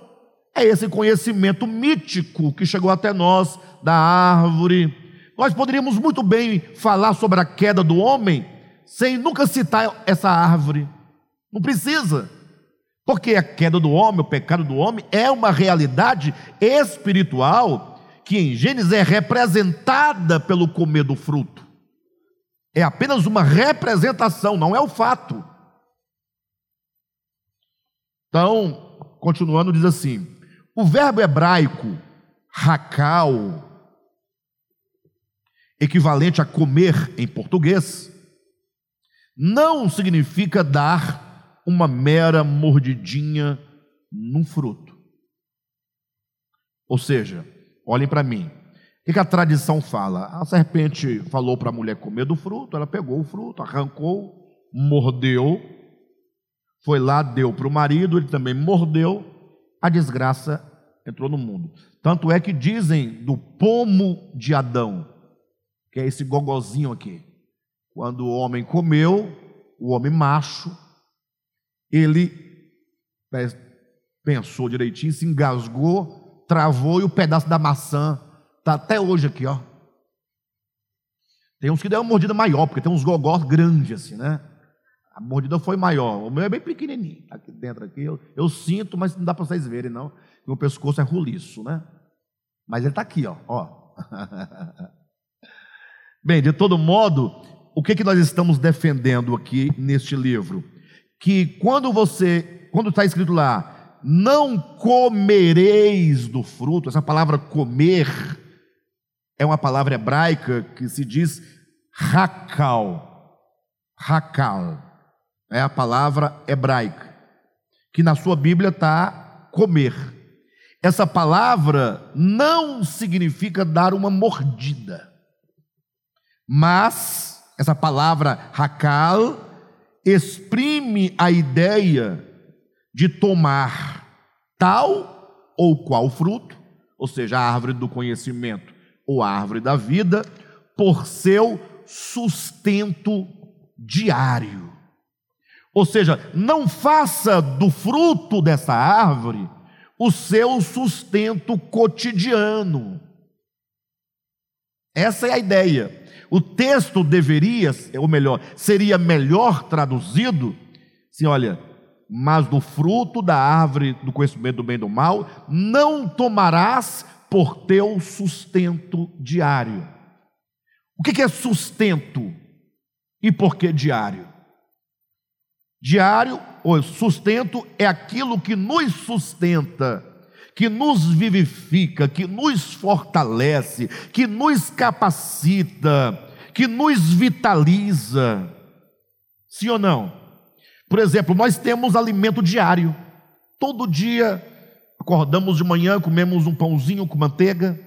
é esse conhecimento mítico que chegou até nós da árvore. Nós poderíamos muito bem falar sobre a queda do homem sem nunca citar essa árvore. Não precisa. Porque a queda do homem, o pecado do homem, é uma realidade espiritual que em Gênesis é representada pelo comer do fruto. É apenas uma representação, não é o fato. Então, continuando, diz assim: o verbo hebraico racal, equivalente a comer em português, não significa dar uma mera mordidinha num fruto. Ou seja, olhem para mim. O que a tradição fala? A serpente falou para a mulher comer do fruto, ela pegou o fruto, arrancou, mordeu, foi lá, deu para o marido, ele também mordeu, a desgraça entrou no mundo. Tanto é que dizem do pomo de Adão, que é esse gogozinho aqui. Quando o homem comeu, o homem macho, ele pensou direitinho, se engasgou, travou e o pedaço da maçã está até hoje aqui, ó. Tem uns que deu uma mordida maior, porque tem uns gogós grandes assim, né? A mordida foi maior. O meu é bem pequenininho. Aqui dentro aqui eu, eu sinto, mas não dá para vocês verem não. Meu pescoço é roliço, né? Mas ele está aqui, ó. ó. Bem, de todo modo, o que, que nós estamos defendendo aqui neste livro? Que quando você, quando está escrito lá, não comereis do fruto, essa palavra comer é uma palavra hebraica que se diz rakal. Rakal é a palavra hebraica, que na sua Bíblia está comer. Essa palavra não significa dar uma mordida, mas essa palavra hakal exprime a ideia de tomar tal ou qual fruto, ou seja, a árvore do conhecimento ou árvore da vida, por seu sustento diário. Ou seja, não faça do fruto dessa árvore o seu sustento cotidiano. Essa é a ideia. O texto deveria, ou melhor, seria melhor traduzido se, olha, mas do fruto da árvore do conhecimento do bem e do mal não tomarás por teu sustento diário. O que é sustento e por que diário? Diário ou sustento é aquilo que nos sustenta que nos vivifica, que nos fortalece, que nos capacita, que nos vitaliza. Sim ou não? Por exemplo, nós temos alimento diário. Todo dia acordamos de manhã, comemos um pãozinho com manteiga.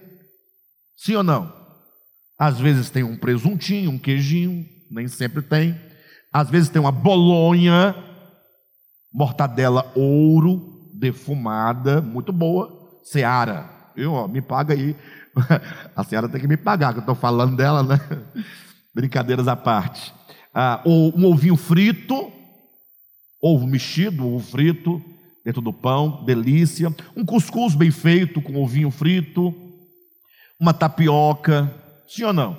Sim ou não? Às vezes tem um presuntinho, um queijinho, nem sempre tem. Às vezes tem uma bolonha, mortadela ouro, defumada, muito boa, Seara. Eu, ó, me paga aí. A Seara tem que me pagar, que eu estou falando dela, né? Brincadeiras à parte. Ah, ou um ovinho frito, ovo mexido, ovo frito, dentro do pão, delícia. Um cuscuz bem feito com ovinho frito. Uma tapioca. Sim ou não?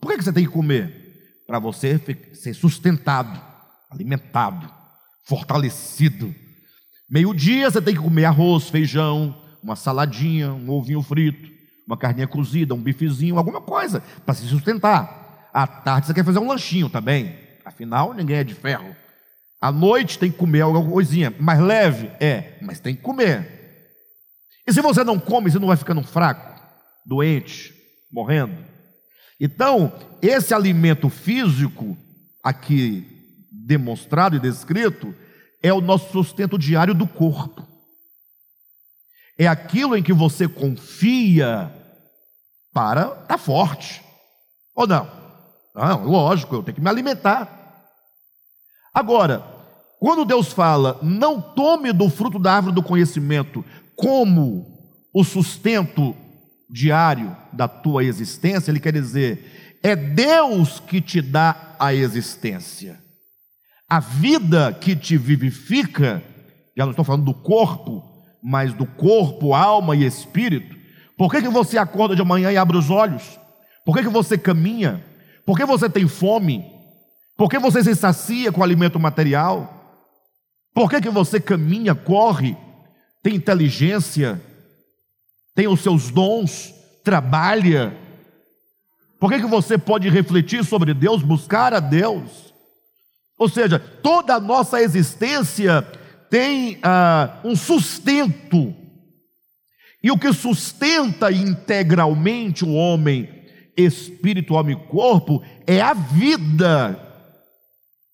Por que você tem que comer? Para você ser sustentado, alimentado, fortalecido Meio-dia você tem que comer arroz, feijão, uma saladinha, um ovinho frito, uma carninha cozida, um bifezinho, alguma coisa para se sustentar. À tarde você quer fazer um lanchinho também. Afinal, ninguém é de ferro. À noite tem que comer alguma coisinha mais leve, é, mas tem que comer. E se você não come, você não vai ficando fraco, doente, morrendo. Então, esse alimento físico aqui demonstrado e descrito é o nosso sustento diário do corpo. É aquilo em que você confia para estar tá forte. Ou não? Não, lógico, eu tenho que me alimentar. Agora, quando Deus fala, não tome do fruto da árvore do conhecimento como o sustento diário da tua existência, ele quer dizer, é Deus que te dá a existência. A vida que te vivifica, já não estou falando do corpo, mas do corpo, alma e espírito. Por que, que você acorda de manhã e abre os olhos? Por que, que você caminha? Por que você tem fome? Por que você se sacia com alimento material? Por que, que você caminha, corre, tem inteligência, tem os seus dons, trabalha? Por que, que você pode refletir sobre Deus, buscar a Deus? Ou seja, toda a nossa existência tem ah, um sustento. E o que sustenta integralmente o homem, espírito, homem e corpo, é a vida,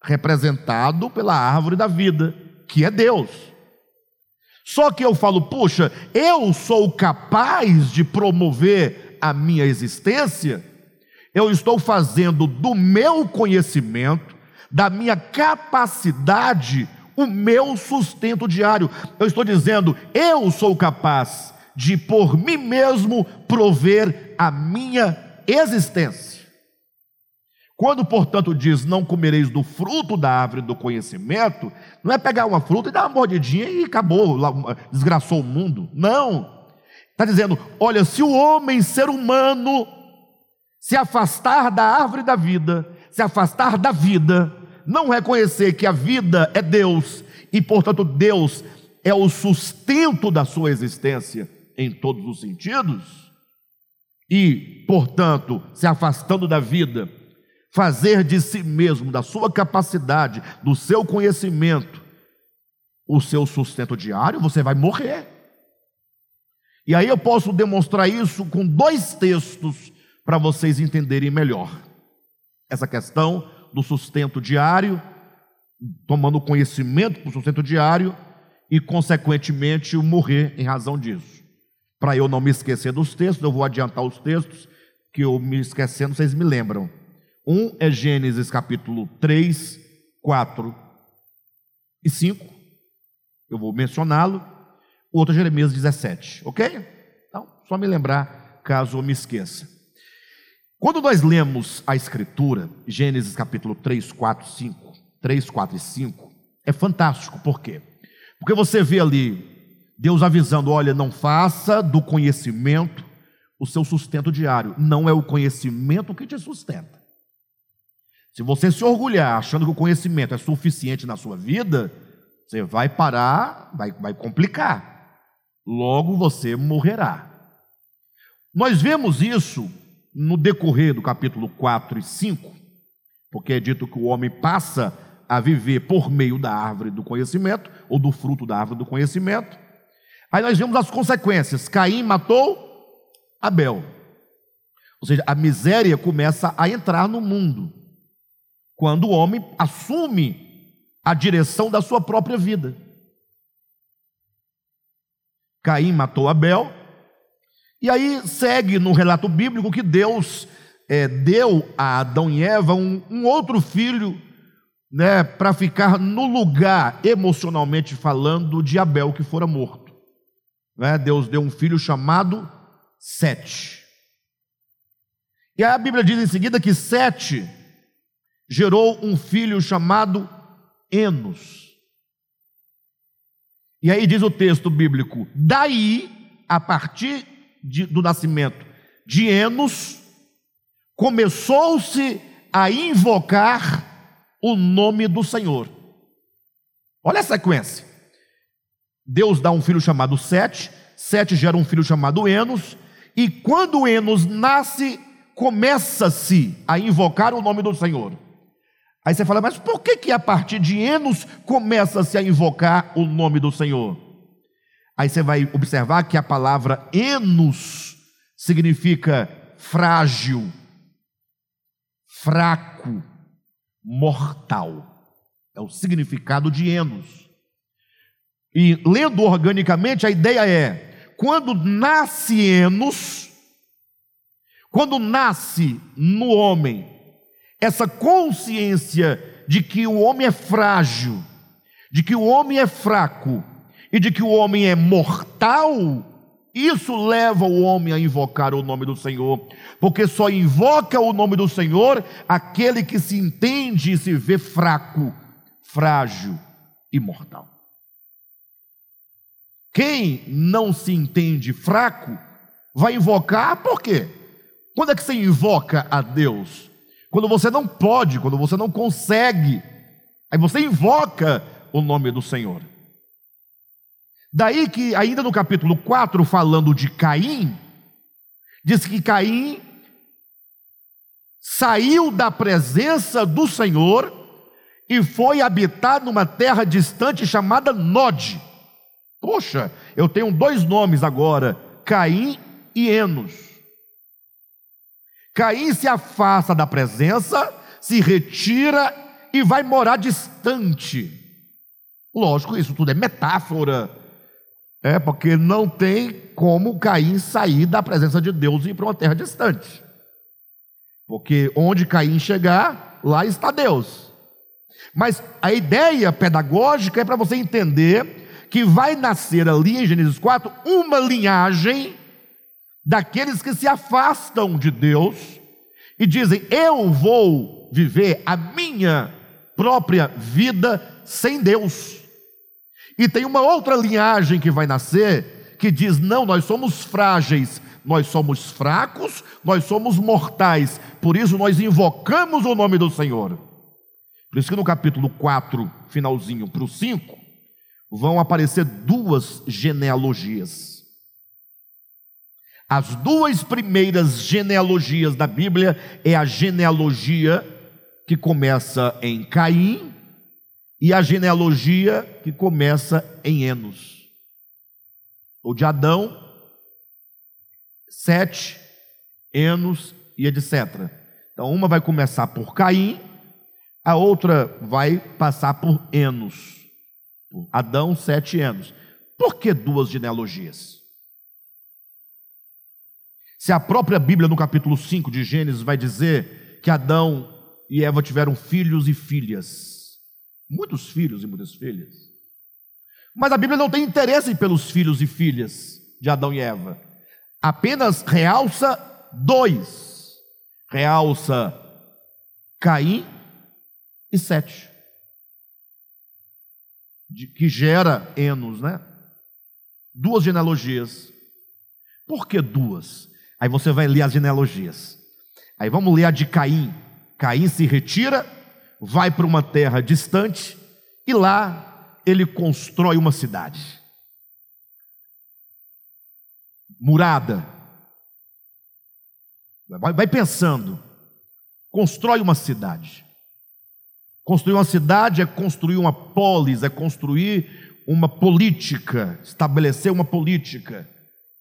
representado pela árvore da vida, que é Deus. Só que eu falo, puxa, eu sou capaz de promover a minha existência, eu estou fazendo do meu conhecimento, da minha capacidade o meu sustento diário. Eu estou dizendo, eu sou capaz de por mim mesmo prover a minha existência. Quando, portanto, diz não comereis do fruto da árvore do conhecimento, não é pegar uma fruta e dar uma mordidinha e acabou, desgraçou o mundo. Não. Está dizendo: olha, se o homem, ser humano, se afastar da árvore da vida, se afastar da vida, não reconhecer que a vida é Deus e, portanto, Deus é o sustento da sua existência em todos os sentidos, e, portanto, se afastando da vida, fazer de si mesmo, da sua capacidade, do seu conhecimento, o seu sustento diário, você vai morrer. E aí eu posso demonstrar isso com dois textos para vocês entenderem melhor essa questão do sustento diário, tomando conhecimento para o sustento diário e, consequentemente, morrer em razão disso. Para eu não me esquecer dos textos, eu vou adiantar os textos que eu me esquecendo, vocês me lembram. Um é Gênesis capítulo 3, 4 e 5. Eu vou mencioná-lo. O outro é Jeremias 17, ok? Então, só me lembrar caso eu me esqueça. Quando nós lemos a Escritura, Gênesis capítulo 3, 4, 5, 3, 4 e 5, é fantástico, por quê? Porque você vê ali Deus avisando: olha, não faça do conhecimento o seu sustento diário, não é o conhecimento que te sustenta. Se você se orgulhar achando que o conhecimento é suficiente na sua vida, você vai parar, vai, vai complicar. Logo você morrerá. Nós vemos isso no decorrer do capítulo 4 e 5, porque é dito que o homem passa a viver por meio da árvore do conhecimento, ou do fruto da árvore do conhecimento. Aí nós vemos as consequências: Caim matou Abel. Ou seja, a miséria começa a entrar no mundo, quando o homem assume a direção da sua própria vida. Caim matou Abel, e aí segue no relato bíblico que Deus é, deu a Adão e Eva um, um outro filho, né, para ficar no lugar, emocionalmente falando, de Abel que fora morto. Né? Deus deu um filho chamado Sete. E a Bíblia diz em seguida que Sete gerou um filho chamado Enos. E aí diz o texto bíblico: daí, a partir de, do nascimento de Enos, começou-se a invocar o nome do Senhor. Olha a sequência. Deus dá um filho chamado Sete, Sete gera um filho chamado Enos, e quando Enos nasce, começa-se a invocar o nome do Senhor. Aí você fala, mas por que que a partir de Enos começa-se a invocar o nome do Senhor? Aí você vai observar que a palavra Enos significa frágil, fraco, mortal. É o significado de Enos. E lendo organicamente, a ideia é: quando nasce Enos, quando nasce no homem essa consciência de que o homem é frágil, de que o homem é fraco e de que o homem é mortal, isso leva o homem a invocar o nome do Senhor, porque só invoca o nome do Senhor aquele que se entende e se vê fraco, frágil e mortal. Quem não se entende fraco, vai invocar por quê? Quando é que você invoca a Deus? Quando você não pode, quando você não consegue, aí você invoca o nome do Senhor. Daí que, ainda no capítulo 4, falando de Caim, diz que Caim saiu da presença do Senhor e foi habitar numa terra distante chamada Nod. Poxa, eu tenho dois nomes agora: Caim e Enos. Caim se afasta da presença, se retira e vai morar distante. Lógico, isso tudo é metáfora é porque não tem como Caim sair da presença de Deus e ir para uma terra distante. Porque onde Caim chegar, lá está Deus. Mas a ideia pedagógica é para você entender que vai nascer ali em Gênesis 4 uma linhagem daqueles que se afastam de Deus e dizem: Eu vou viver a minha própria vida sem Deus. E tem uma outra linhagem que vai nascer que diz: não, nós somos frágeis, nós somos fracos, nós somos mortais, por isso nós invocamos o nome do Senhor. Por isso que no capítulo 4, finalzinho para o 5, vão aparecer duas genealogias. As duas primeiras genealogias da Bíblia é a genealogia que começa em Caim e a genealogia que começa em Enos. O de Adão, Sete, Enos e etc. Então, uma vai começar por Caim, a outra vai passar por Enos. Adão, Sete Enos. Por que duas genealogias? Se a própria Bíblia, no capítulo 5 de Gênesis, vai dizer que Adão e Eva tiveram filhos e filhas muitos filhos e muitas filhas. Mas a Bíblia não tem interesse pelos filhos e filhas de Adão e Eva. Apenas realça dois: realça Caim e Sete, de, que gera Enos, né? Duas genealogias. Por que duas? Aí você vai ler as genealogias. Aí vamos ler a de Caim. Caim se retira vai para uma terra distante e lá ele constrói uma cidade. Murada. Vai, pensando. Constrói uma cidade. Construir uma cidade é construir uma polis, é construir uma política, estabelecer uma política,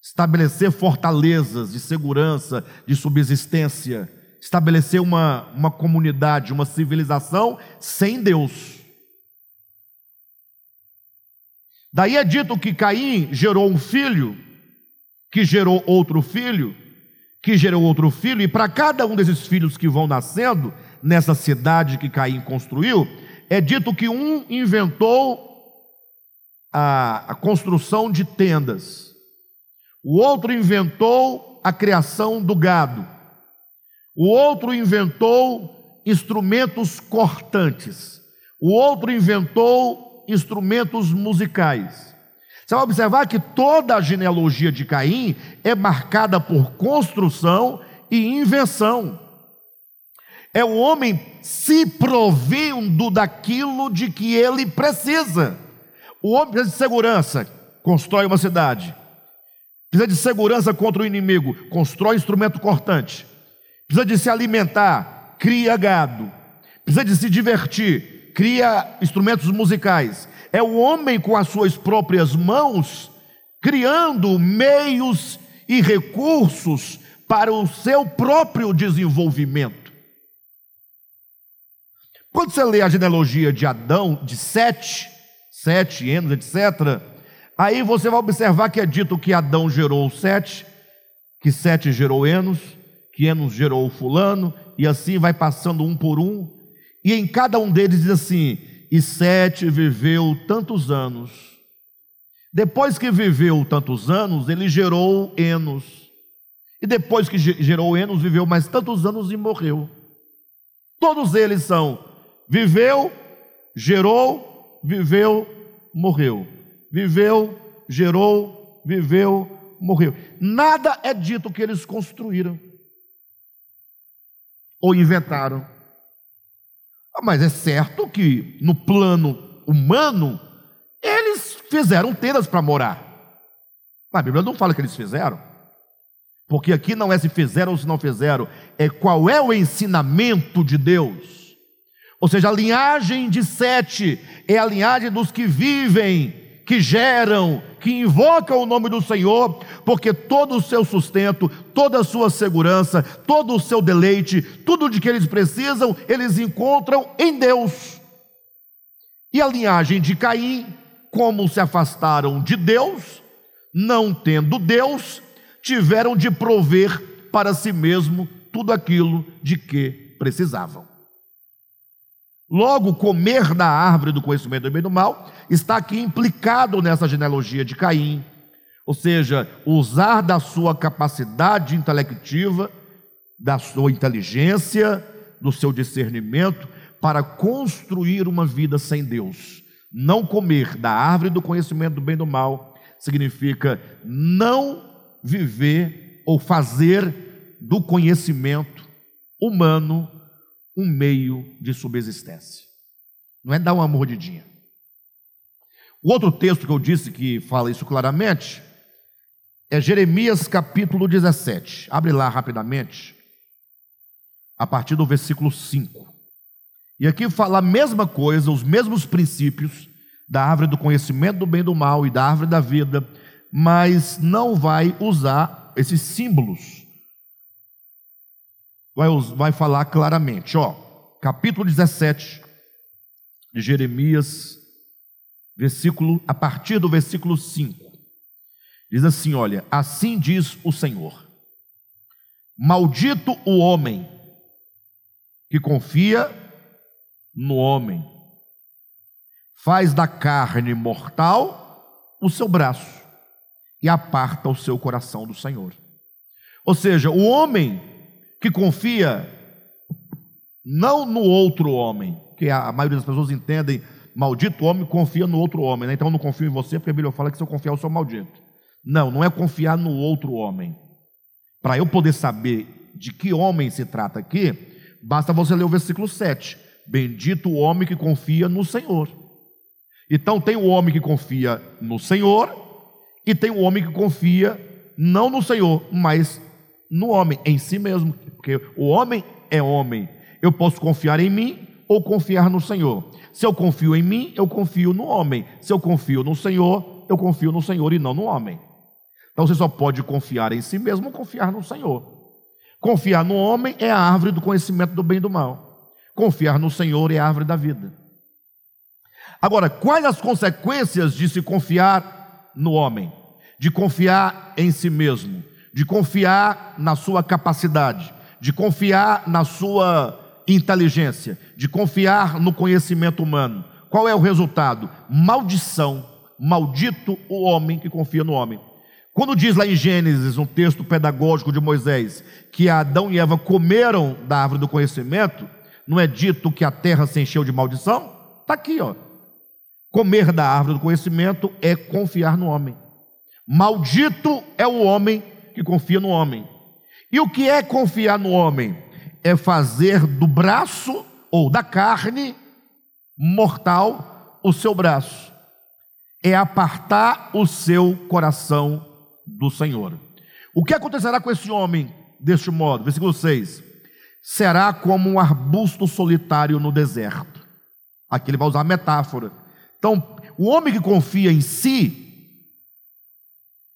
estabelecer fortalezas de segurança, de subsistência estabelecer uma, uma comunidade, uma civilização sem Deus. Daí é dito que Caim gerou um filho, que gerou outro filho, que gerou outro filho, e para cada um desses filhos que vão nascendo nessa cidade que Caim construiu, é dito que um inventou a, a construção de tendas, o outro inventou a criação do gado, o outro inventou instrumentos cortantes. O outro inventou instrumentos musicais. Você vai observar que toda a genealogia de Caim é marcada por construção e invenção. É o homem se provendo daquilo de que ele precisa. O homem precisa de segurança, constrói uma cidade. Precisa de segurança contra o inimigo, constrói instrumento cortante. Precisa de se alimentar, cria gado. Precisa de se divertir, cria instrumentos musicais. É o homem com as suas próprias mãos criando meios e recursos para o seu próprio desenvolvimento. Quando você lê a genealogia de Adão, de Sete, Sete, Enos, etc., aí você vai observar que é dito que Adão gerou Sete, que Sete gerou Enos, que Enos gerou Fulano, e assim vai passando um por um, e em cada um deles diz assim: e Sete viveu tantos anos. Depois que viveu tantos anos, ele gerou Enos. E depois que gerou Enos, viveu mais tantos anos e morreu. Todos eles são Viveu, gerou, viveu, morreu. Viveu, gerou, viveu, morreu. Nada é dito que eles construíram ou inventaram. Ah, mas é certo que no plano humano eles fizeram tendas para morar. Mas a Bíblia não fala que eles fizeram. Porque aqui não é se fizeram ou se não fizeram, é qual é o ensinamento de Deus. Ou seja, a linhagem de Sete é a linhagem dos que vivem, que geram, que invocam o nome do Senhor, porque todo o seu sustento, toda a sua segurança, todo o seu deleite, tudo de que eles precisam, eles encontram em Deus. E a linhagem de Caim, como se afastaram de Deus, não tendo Deus, tiveram de prover para si mesmo tudo aquilo de que precisavam. Logo, comer da árvore do conhecimento do bem e do mal está aqui implicado nessa genealogia de Caim. Ou seja, usar da sua capacidade intelectiva, da sua inteligência, do seu discernimento, para construir uma vida sem Deus. Não comer da árvore do conhecimento do bem e do mal significa não viver ou fazer do conhecimento humano um meio de subsistência. Não é dar uma mordidinha. O outro texto que eu disse que fala isso claramente é Jeremias capítulo 17. Abre lá rapidamente, a partir do versículo 5. E aqui fala a mesma coisa, os mesmos princípios da árvore do conhecimento do bem e do mal e da árvore da vida, mas não vai usar esses símbolos vai, vai falar claramente, ó, capítulo 17 de Jeremias, versículo, a partir do versículo 5. Diz assim: olha, assim diz o Senhor: Maldito o homem que confia no homem, faz da carne mortal o seu braço e aparta o seu coração do Senhor. Ou seja, o homem que confia não no outro homem, que a maioria das pessoas entendem, maldito homem confia no outro homem, né? então eu não confio em você, porque a Bíblia fala que se eu confiar eu sou maldito. Não, não é confiar no outro homem. Para eu poder saber de que homem se trata aqui, basta você ler o versículo 7. Bendito o homem que confia no Senhor. Então tem o homem que confia no Senhor e tem o homem que confia não no Senhor, mas no homem, em si mesmo, porque o homem é homem. Eu posso confiar em mim ou confiar no Senhor. Se eu confio em mim, eu confio no homem. Se eu confio no Senhor, eu confio no Senhor e não no homem. Então você só pode confiar em si mesmo ou confiar no Senhor. Confiar no homem é a árvore do conhecimento do bem e do mal. Confiar no Senhor é a árvore da vida. Agora, quais as consequências de se confiar no homem? De confiar em si mesmo? de confiar na sua capacidade, de confiar na sua inteligência, de confiar no conhecimento humano. Qual é o resultado? Maldição. Maldito o homem que confia no homem. Quando diz lá em Gênesis, um texto pedagógico de Moisés, que Adão e Eva comeram da árvore do conhecimento, não é dito que a terra se encheu de maldição? Está aqui, ó. Comer da árvore do conhecimento é confiar no homem. Maldito é o homem que confia no homem. E o que é confiar no homem? É fazer do braço ou da carne mortal o seu braço é apartar o seu coração do Senhor. O que acontecerá com esse homem deste modo? Versículo 6: será como um arbusto solitário no deserto. Aqui ele vai usar a metáfora. Então, o homem que confia em si,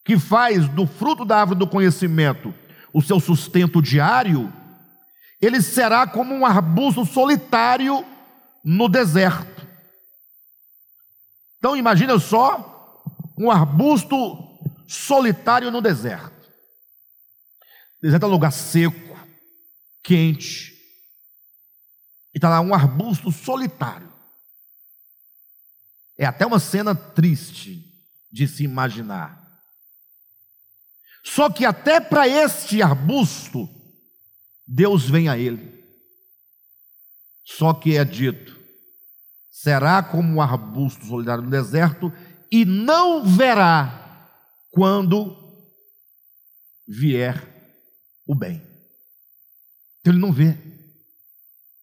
que faz do fruto da árvore do conhecimento o seu sustento diário, ele será como um arbusto solitário no deserto. Então imagina só um arbusto solitário no deserto. Deserto é um lugar seco, quente, e está lá um arbusto solitário. É até uma cena triste de se imaginar. Só que até para este arbusto, Deus vem a ele. Só que é dito: será como um arbusto solidário no deserto, e não verá quando vier o bem. Então ele não vê,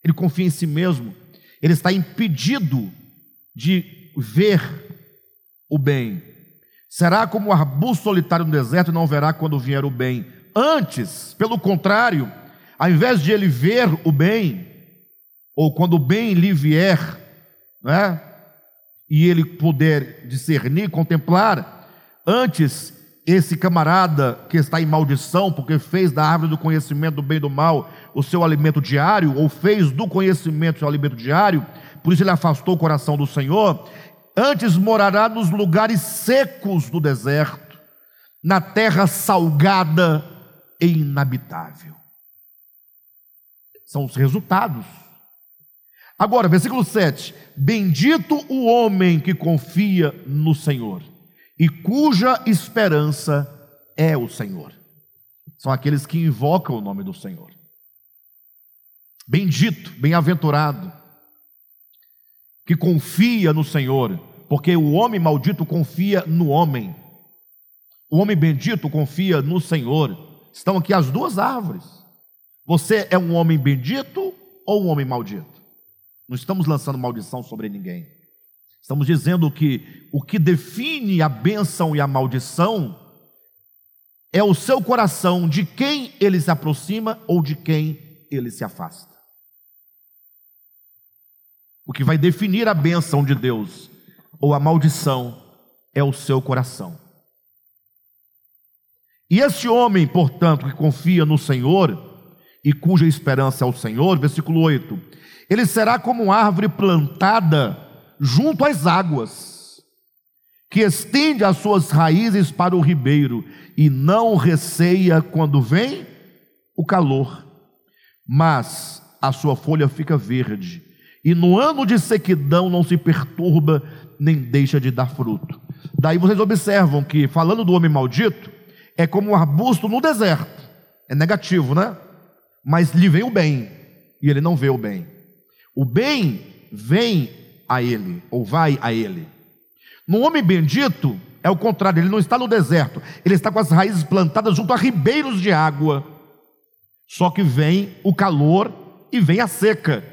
ele confia em si mesmo, ele está impedido de ver o bem. Será como um arbusto solitário no deserto e não verá quando vier o bem. Antes, pelo contrário, ao invés de ele ver o bem, ou quando o bem lhe vier, né, e ele poder discernir, contemplar, antes esse camarada que está em maldição, porque fez da árvore do conhecimento do bem e do mal o seu alimento diário, ou fez do conhecimento o seu alimento diário, por isso ele afastou o coração do Senhor, Antes morará nos lugares secos do deserto, na terra salgada e inabitável. São os resultados. Agora, versículo 7: Bendito o homem que confia no Senhor e cuja esperança é o Senhor. São aqueles que invocam o nome do Senhor. Bendito, bem-aventurado que confia no Senhor, porque o homem maldito confia no homem, o homem bendito confia no Senhor. Estão aqui as duas árvores. Você é um homem bendito ou um homem maldito? Não estamos lançando maldição sobre ninguém. Estamos dizendo que o que define a bênção e a maldição é o seu coração, de quem ele se aproxima ou de quem ele se afasta. O que vai definir a bênção de Deus ou a maldição é o seu coração. E esse homem, portanto, que confia no Senhor e cuja esperança é o Senhor, versículo 8: ele será como árvore plantada junto às águas, que estende as suas raízes para o ribeiro e não receia quando vem o calor, mas a sua folha fica verde e no ano de sequidão não se perturba nem deixa de dar fruto. Daí vocês observam que, falando do homem maldito, é como um arbusto no deserto. É negativo, né? Mas lhe vem o bem, e ele não vê o bem. O bem vem a ele, ou vai a ele. No homem bendito, é o contrário, ele não está no deserto, ele está com as raízes plantadas junto a ribeiros de água. Só que vem o calor e vem a seca.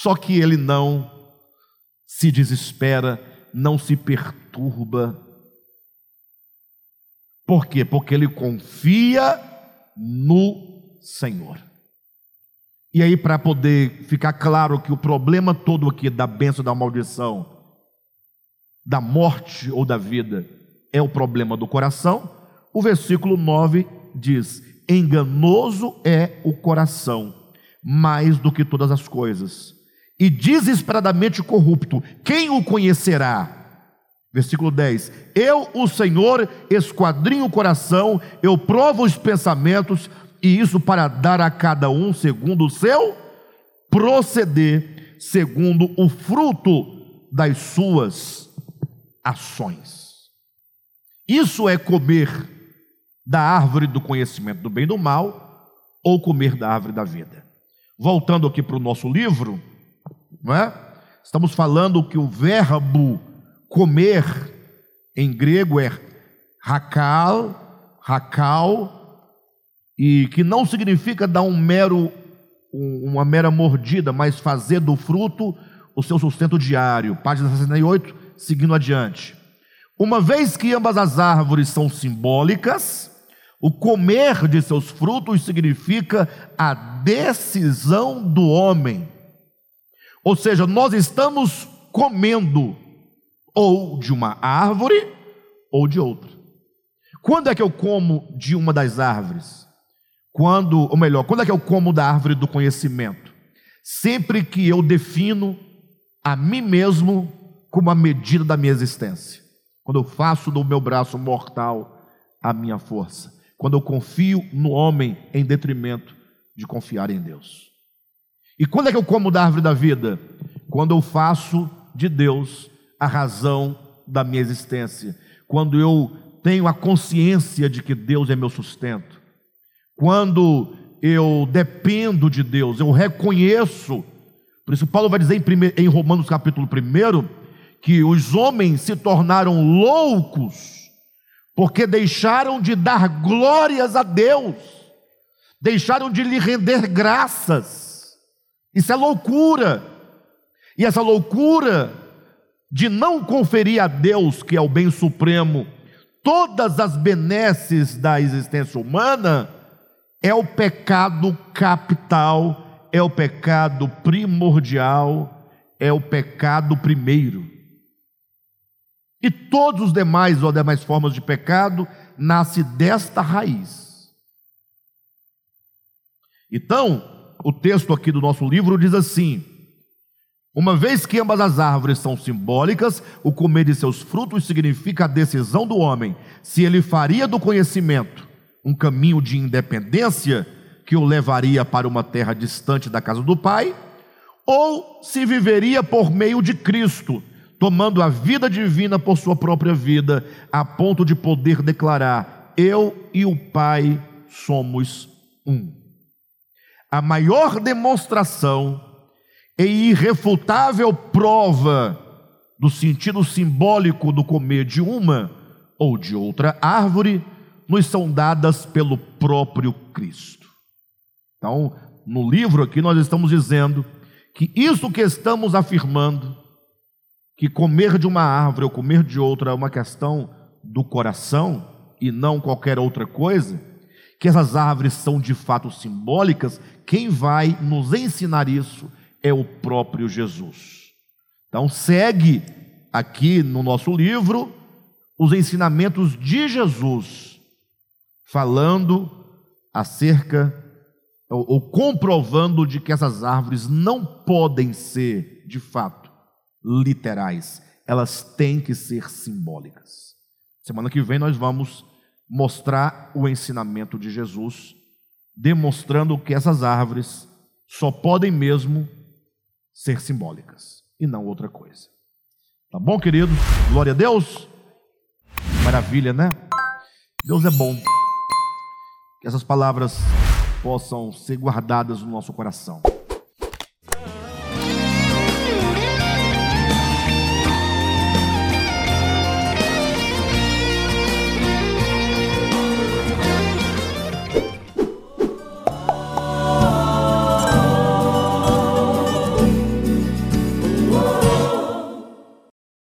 Só que ele não se desespera, não se perturba. Por quê? Porque ele confia no Senhor. E aí, para poder ficar claro que o problema todo aqui da benção da maldição, da morte ou da vida, é o problema do coração, o versículo 9 diz: Enganoso é o coração, mais do que todas as coisas e desesperadamente corrupto, quem o conhecerá? Versículo 10: Eu, o Senhor, esquadrinho o coração, eu provo os pensamentos, e isso para dar a cada um segundo o seu proceder, segundo o fruto das suas ações. Isso é comer da árvore do conhecimento do bem e do mal, ou comer da árvore da vida. Voltando aqui para o nosso livro, não é? Estamos falando que o verbo comer em grego é hakal, hakal, e que não significa dar um mero uma mera mordida, mas fazer do fruto o seu sustento diário. Página 68, seguindo adiante. Uma vez que ambas as árvores são simbólicas, o comer de seus frutos significa a decisão do homem. Ou seja, nós estamos comendo ou de uma árvore ou de outra. Quando é que eu como de uma das árvores? Quando, ou melhor, quando é que eu como da árvore do conhecimento? Sempre que eu defino a mim mesmo como a medida da minha existência. Quando eu faço do meu braço mortal a minha força. Quando eu confio no homem em detrimento de confiar em Deus. E quando é que eu como da árvore da vida? Quando eu faço de Deus a razão da minha existência. Quando eu tenho a consciência de que Deus é meu sustento. Quando eu dependo de Deus, eu reconheço. Por isso, Paulo vai dizer em, primeiro, em Romanos capítulo 1 que os homens se tornaram loucos porque deixaram de dar glórias a Deus, deixaram de lhe render graças. Isso é loucura. E essa loucura de não conferir a Deus, que é o bem supremo, todas as benesses da existência humana, é o pecado capital, é o pecado primordial, é o pecado primeiro. E todos os demais ou demais formas de pecado nasce desta raiz. Então, o texto aqui do nosso livro diz assim: uma vez que ambas as árvores são simbólicas, o comer de seus frutos significa a decisão do homem se ele faria do conhecimento um caminho de independência que o levaria para uma terra distante da casa do Pai, ou se viveria por meio de Cristo, tomando a vida divina por sua própria vida, a ponto de poder declarar: Eu e o Pai somos um. A maior demonstração e irrefutável prova do sentido simbólico do comer de uma ou de outra árvore nos são dadas pelo próprio Cristo. Então, no livro aqui nós estamos dizendo que isso que estamos afirmando que comer de uma árvore ou comer de outra é uma questão do coração e não qualquer outra coisa, que essas árvores são de fato simbólicas, quem vai nos ensinar isso é o próprio Jesus. Então, segue aqui no nosso livro os ensinamentos de Jesus, falando acerca ou, ou comprovando de que essas árvores não podem ser, de fato, literais, elas têm que ser simbólicas. Semana que vem nós vamos mostrar o ensinamento de Jesus, demonstrando que essas árvores só podem mesmo ser simbólicas e não outra coisa. Tá bom, querido? Glória a Deus. Maravilha, né? Deus é bom. Que essas palavras possam ser guardadas no nosso coração.